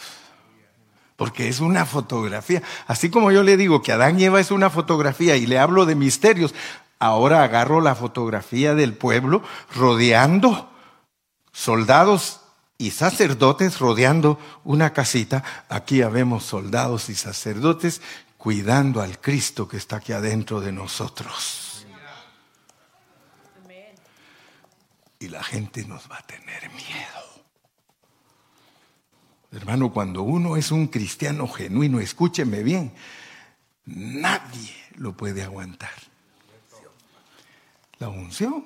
Porque es una fotografía. Así como yo le digo que Adán y Eva es una fotografía y le hablo de misterios, ahora agarro la fotografía del pueblo rodeando soldados y sacerdotes rodeando una casita. Aquí habemos soldados y sacerdotes cuidando al Cristo que está aquí adentro de nosotros. Y la gente nos va a tener miedo. Hermano, cuando uno es un cristiano genuino, escúcheme bien, nadie lo puede aguantar. La unción.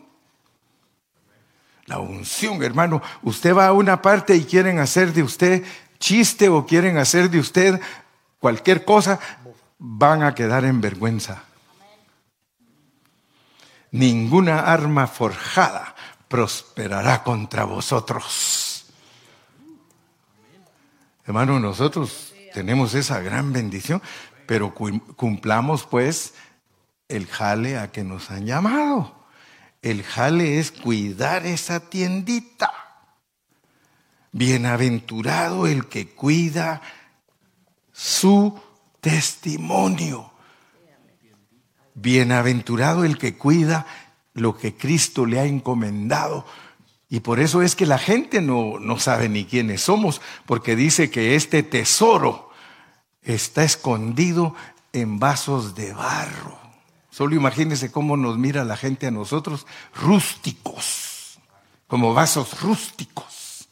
La unción, hermano. Usted va a una parte y quieren hacer de usted chiste o quieren hacer de usted cualquier cosa, van a quedar en vergüenza. Ninguna arma forjada prosperará contra vosotros. Hermano, nosotros tenemos esa gran bendición, pero cumplamos pues el jale a que nos han llamado. El jale es cuidar esa tiendita. Bienaventurado el que cuida su testimonio. Bienaventurado el que cuida lo que Cristo le ha encomendado y por eso es que la gente no, no sabe ni quiénes somos, porque dice que este tesoro está escondido en vasos de barro. Solo imagínense cómo nos mira la gente a nosotros, rústicos, como vasos rústicos.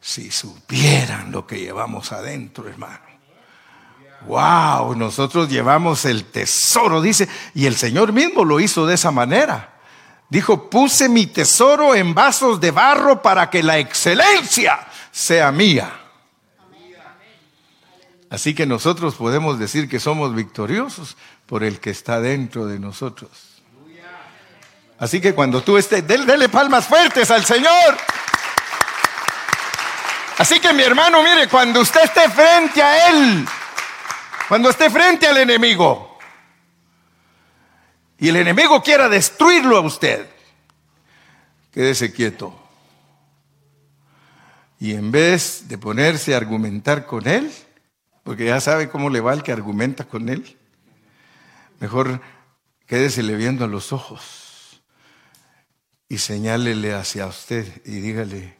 Si supieran lo que llevamos adentro, hermano. Wow, nosotros llevamos el tesoro, dice, y el Señor mismo lo hizo de esa manera. Dijo, puse mi tesoro en vasos de barro para que la excelencia sea mía. Así que nosotros podemos decir que somos victoriosos por el que está dentro de nosotros. Así que cuando tú estés, dele, palmas fuertes al Señor. Así que mi hermano, mire, cuando usted esté frente a Él, cuando esté frente al enemigo, y el enemigo quiera destruirlo a usted, quédese quieto. Y en vez de ponerse a argumentar con él, porque ya sabe cómo le va el que argumenta con él, mejor quédesele viendo a los ojos y señálele hacia usted y dígale,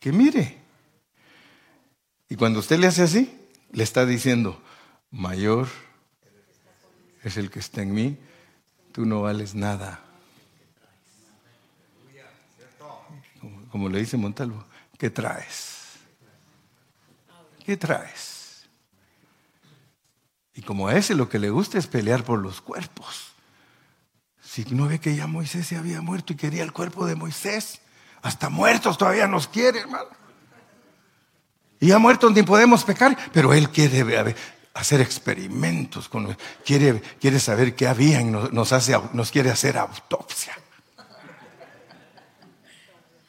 que mire. Y cuando usted le hace así, le está diciendo, mayor es el que está en mí, tú no vales nada. Como, le dice Montalvo, ¿qué traes? ¿Qué traes? Y como a ese lo que le gusta es pelear por los cuerpos. Si no ve que ya Moisés se había muerto y quería el cuerpo de Moisés, hasta muertos todavía nos quiere, hermano. Y ya muertos ni podemos pecar, pero Él quiere hacer experimentos, con, quiere, quiere saber qué había, nos, hace, nos quiere hacer autopsia.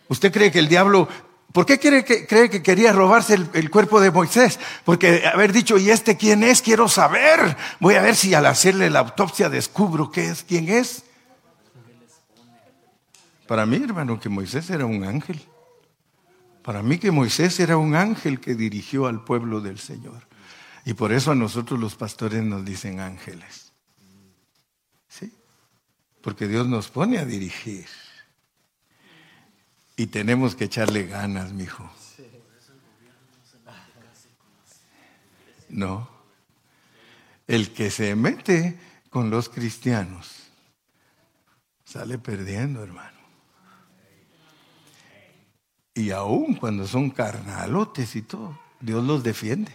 ¿Usted cree que el diablo ¿Por qué cree que, cree que quería robarse el, el, cuerpo de Moisés? Porque haber dicho, ¿y este quién es? Quiero saber. Voy a ver si al hacerle la autopsia descubro qué es, quién es. Para mí, hermano, que Moisés era un ángel. Para mí que Moisés era un ángel que dirigió al pueblo del Señor. Y por eso a nosotros los pastores nos dicen ángeles. ¿Sí? Porque Dios nos pone a dirigir. Y tenemos que echarle ganas, mi hijo. No. El que se mete con los cristianos sale perdiendo, hermano. Y aún cuando son carnalotes y todo, Dios los defiende.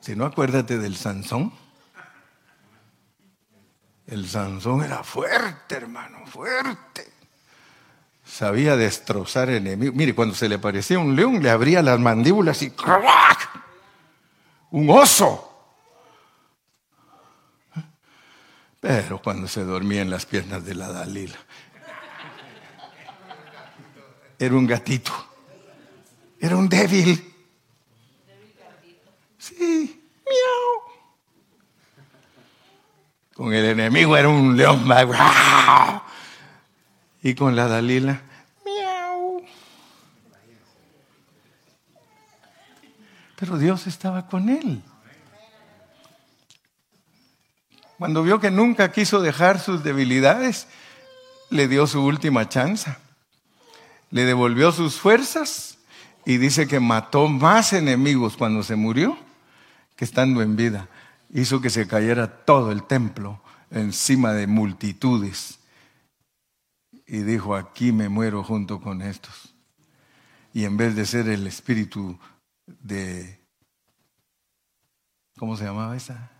Si no, acuérdate del Sansón. El Sansón era fuerte, hermano, fuerte. Sabía destrozar enemigos. Mire, cuando se le parecía un león, le abría las mandíbulas y ¡crack! Un oso. Pero cuando se dormía en las piernas de la Dalila, era un gatito. Era un débil. Sí, miau. Con el enemigo era un león. Y con la Dalila, miau. Pero Dios estaba con él. Cuando vio que nunca quiso dejar sus debilidades, le dio su última chance. Le devolvió sus fuerzas y dice que mató más enemigos cuando se murió que estando en vida. Hizo que se cayera todo el templo encima de multitudes. Y dijo, aquí me muero junto con estos. Y en vez de ser el espíritu de... ¿Cómo se llamaba esa?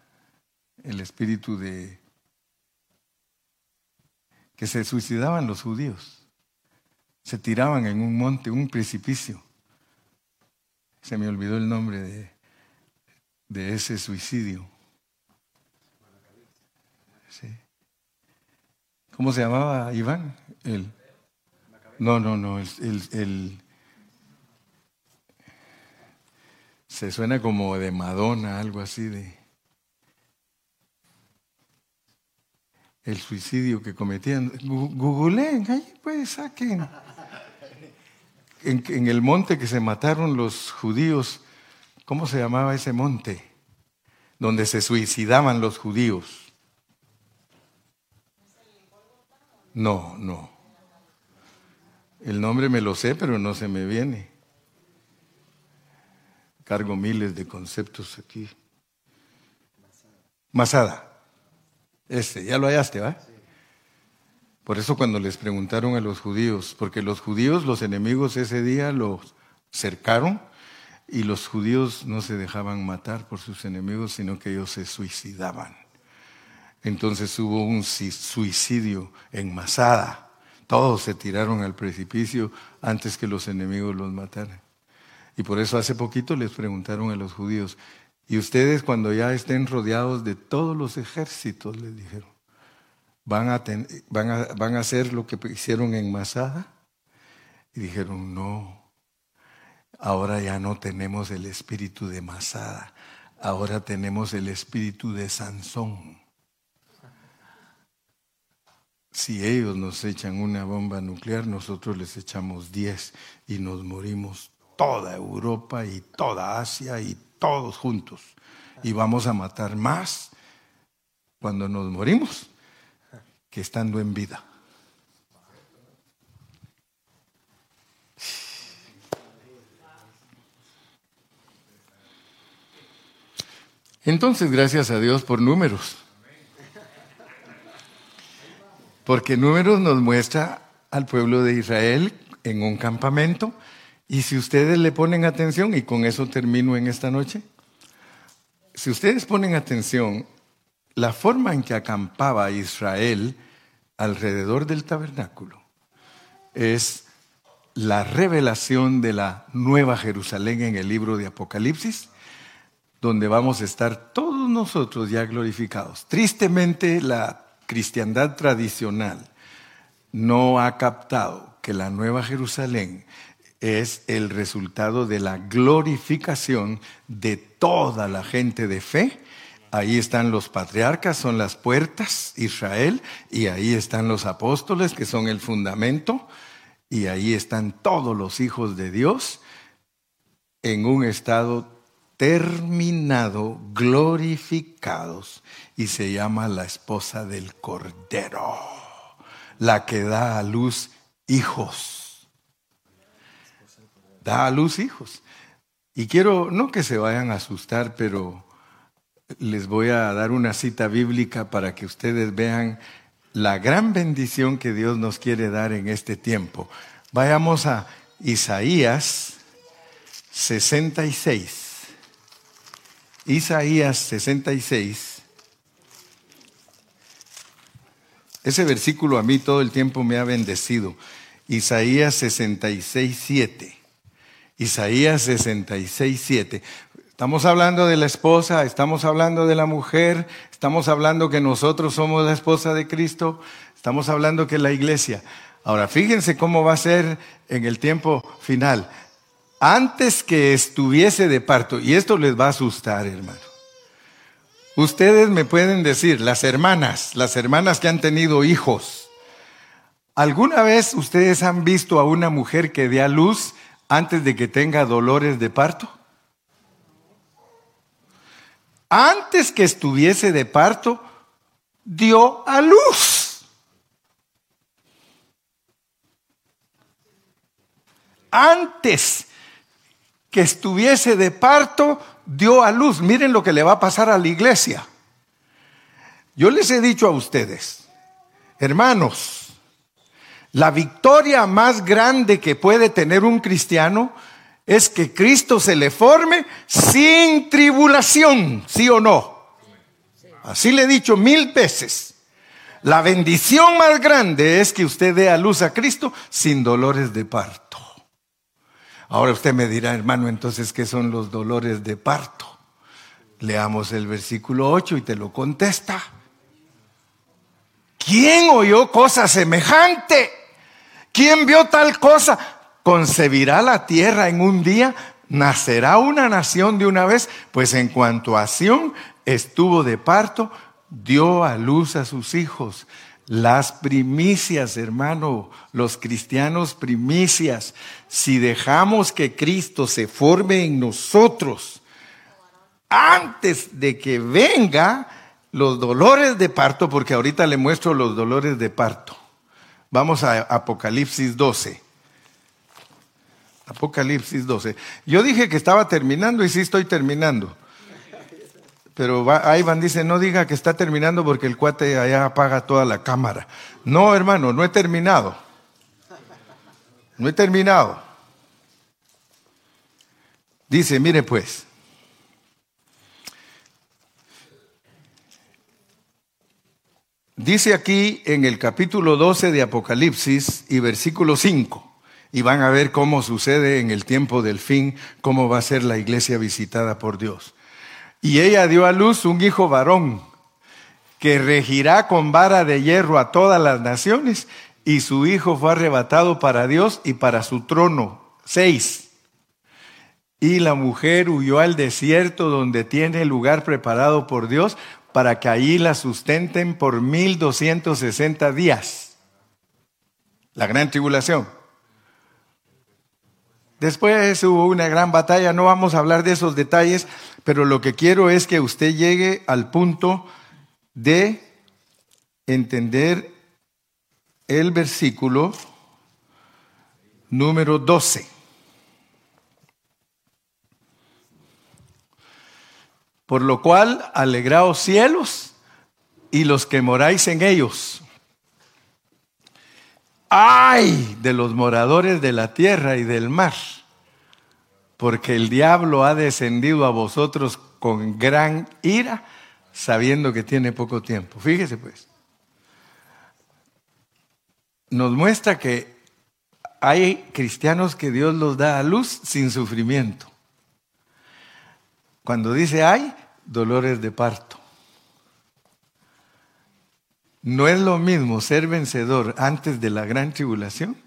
el espíritu de que se suicidaban los judíos. Se tiraban en un monte, un precipicio. Se me olvidó el nombre de, de ese suicidio. ¿Cómo se llamaba Iván? El, no, no, no, el, se suena como de Madonna, algo así de... el suicidio que cometían. Googleen, ahí pues saquen. En, el monte que se mataron los judíos, ¿cómo se llamaba ese monte? Donde se suicidaban los judíos. No, no. El nombre me lo sé, pero no se me viene. Cargo miles de conceptos aquí. Masada. Este, ya lo hallaste, ¿va? Por eso cuando les preguntaron a los judíos, porque los judíos, los enemigos ese día los cercaron y los judíos no se dejaban matar por sus enemigos, sino que ellos se suicidaban. Entonces hubo un suicidio en Masada. Todos se tiraron al precipicio antes que los enemigos los mataran. Y por eso hace poquito les preguntaron a los judíos, y ustedes cuando ya estén rodeados de todos los ejércitos, les dijeron, ¿van a, van a, van a hacer lo que hicieron en Masada? Y dijeron, no, ahora ya no tenemos el espíritu de Masada, ahora tenemos el espíritu de Sansón. Si ellos nos echan una bomba nuclear, nosotros les echamos diez y nos morimos toda Europa y toda Asia y todos juntos. Y vamos a matar más cuando nos morimos que estando en vida. Entonces, gracias a Dios por números. Porque números nos muestra al pueblo de Israel en un campamento y si ustedes le ponen atención, y con eso termino en esta noche, si ustedes ponen atención, la forma en que acampaba Israel alrededor del tabernáculo es la revelación de la nueva Jerusalén en el libro de Apocalipsis, donde vamos a estar todos nosotros ya glorificados. Tristemente, la cristiandad tradicional no ha captado que la nueva Jerusalén es el resultado de la glorificación de toda la gente de fe. Ahí están los patriarcas, son las puertas, Israel, y ahí están los apóstoles, que son el fundamento, y ahí están todos los hijos de Dios en un estado terminado, glorificados, y se llama la esposa del Cordero, la que da a luz hijos da a luz hijos. Y quiero, no que se vayan a asustar, pero les voy a dar una cita bíblica para que ustedes vean la gran bendición que Dios nos quiere dar en este tiempo. Vayamos a Isaías 66. Isaías 66. Ese versículo a mí todo el tiempo me ha bendecido. Isaías 66, 7. Isaías 66, 7. Estamos hablando de la esposa, estamos hablando de la mujer, estamos hablando que nosotros somos la esposa de Cristo, estamos hablando que la iglesia. Ahora, fíjense cómo va a ser en el tiempo final. Antes que estuviese de parto, y esto les va a asustar, hermano. Ustedes me pueden decir, las hermanas, las hermanas que han tenido hijos, ¿alguna vez ustedes han visto a una mujer que dé a luz antes de que tenga dolores de parto? Antes que estuviese de parto, dio a luz. Antes que estuviese de parto, dio a luz. Miren lo que le va a pasar a la iglesia. Yo les he dicho a ustedes, hermanos, la victoria más grande que puede tener un cristiano es que Cristo se le forme sin tribulación, ¿sí o no? Así le he dicho mil veces. La bendición más grande es que usted dé a luz a Cristo sin dolores de parto. Ahora usted me dirá, hermano, entonces, ¿qué son los dolores de parto? Leamos el versículo 8 y te lo contesta. ¿Quién oyó cosa semejante? ¿Quién vio tal cosa? ¿Concebirá la tierra en un día? ¿Nacerá una nación de una vez? Pues en cuanto a Sión estuvo de parto, dio a luz a sus hijos. Las primicias, hermano, los cristianos primicias, si dejamos que Cristo se forme en nosotros, antes de que venga los dolores de parto, porque ahorita le muestro los dolores de parto. Vamos a Apocalipsis 12. Apocalipsis 12. Yo dije que estaba terminando y sí estoy terminando. Pero Iván dice, no diga que está terminando porque el cuate allá apaga toda la cámara. No, hermano, no he terminado. No he terminado. Dice, mire pues. Dice aquí en el capítulo 12 de Apocalipsis y versículo 5, y van a ver cómo sucede en el tiempo del fin, cómo va a ser la iglesia visitada por Dios. Y ella dio a luz un hijo varón que regirá con vara de hierro a todas las naciones, y su hijo fue arrebatado para Dios y para su trono. Seis. Y la mujer huyó al desierto donde tiene lugar preparado por Dios para que allí la sustenten por mil doscientos sesenta días. La gran tribulación. Después hubo una gran batalla, no vamos a hablar de esos detalles, pero lo que quiero es que usted llegue al punto de entender el versículo número 12. Por lo cual, alegraos cielos y los que moráis en ellos. ¡Ay de los moradores de la tierra y del mar! Porque el diablo ha descendido a vosotros con gran ira, sabiendo que tiene poco tiempo. Fíjese pues. Nos muestra que hay cristianos que Dios los da a luz sin sufrimiento. Cuando dice hay, dolores de parto. No es lo mismo ser vencedor antes de la gran tribulación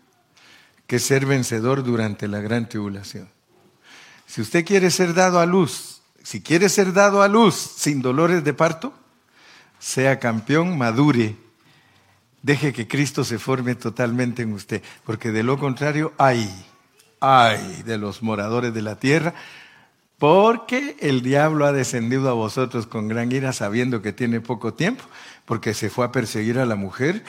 que ser vencedor durante la gran tribulación. Si usted quiere ser dado a luz, si quiere ser dado a luz sin dolores de parto, sea campeón, madure, deje que Cristo se forme totalmente en usted, porque de lo contrario, hay, hay de los moradores de la tierra, porque el diablo ha descendido a vosotros con gran ira sabiendo que tiene poco tiempo porque se fue a perseguir a la mujer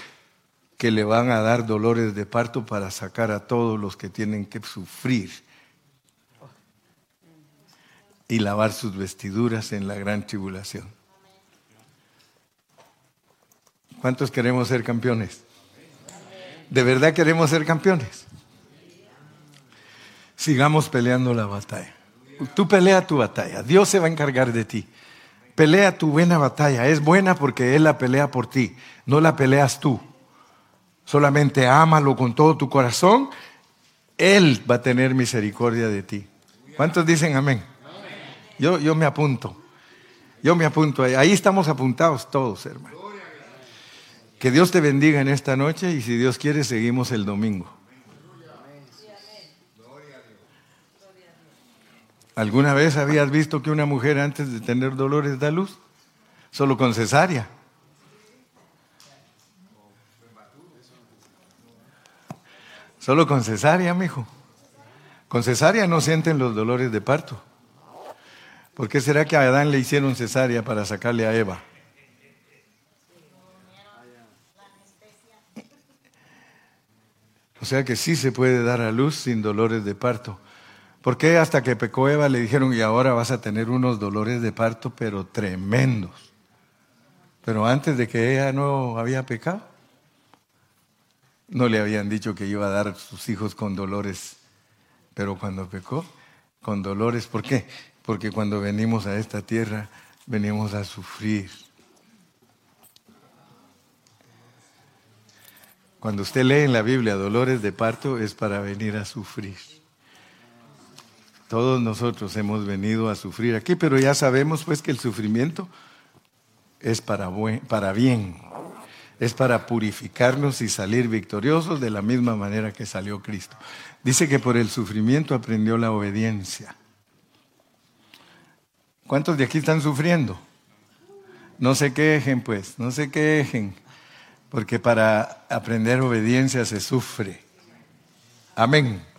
que le van a dar dolores de parto para sacar a todos los que tienen que sufrir y lavar sus vestiduras en la gran tribulación. ¿Cuántos queremos ser campeones? ¿De verdad queremos ser campeones? Sigamos peleando la batalla. Tú pelea tu batalla. Dios se va a encargar de ti. Pelea tu buena batalla. Es buena porque Él la pelea por ti. No la peleas tú. Solamente ámalo con todo tu corazón. Él va a tener misericordia de ti. ¿Cuántos dicen amén? Yo, yo me apunto. Yo me apunto. Ahí estamos apuntados todos, hermano. Que Dios te bendiga en esta noche y si Dios quiere seguimos el domingo. ¿Alguna vez habías visto que una mujer antes de tener dolores da luz? solo con cesárea. Solo con cesárea, mijo. Con cesárea no sienten los dolores de parto. ¿Por qué será que a Adán le hicieron cesárea para sacarle a Eva? O sea que sí se puede dar a luz sin dolores de parto. ¿Por qué hasta que pecó Eva le dijeron y ahora vas a tener unos dolores de parto pero tremendos? Pero antes de que ella no había pecado, no le habían dicho que iba a dar sus hijos con dolores. Pero cuando pecó, con dolores, ¿por qué? Porque cuando venimos a esta tierra, venimos a sufrir. Cuando usted lee en la Biblia dolores de parto es para venir a sufrir. Todos nosotros hemos venido a sufrir aquí, pero ya sabemos pues que el sufrimiento es para, para bien, es para purificarnos y salir victoriosos de la misma manera que salió Cristo. Dice que por el sufrimiento aprendió la obediencia. ¿Cuántos de aquí están sufriendo? No se quejen pues, no se quejen porque para aprender obediencia se sufre. Amén.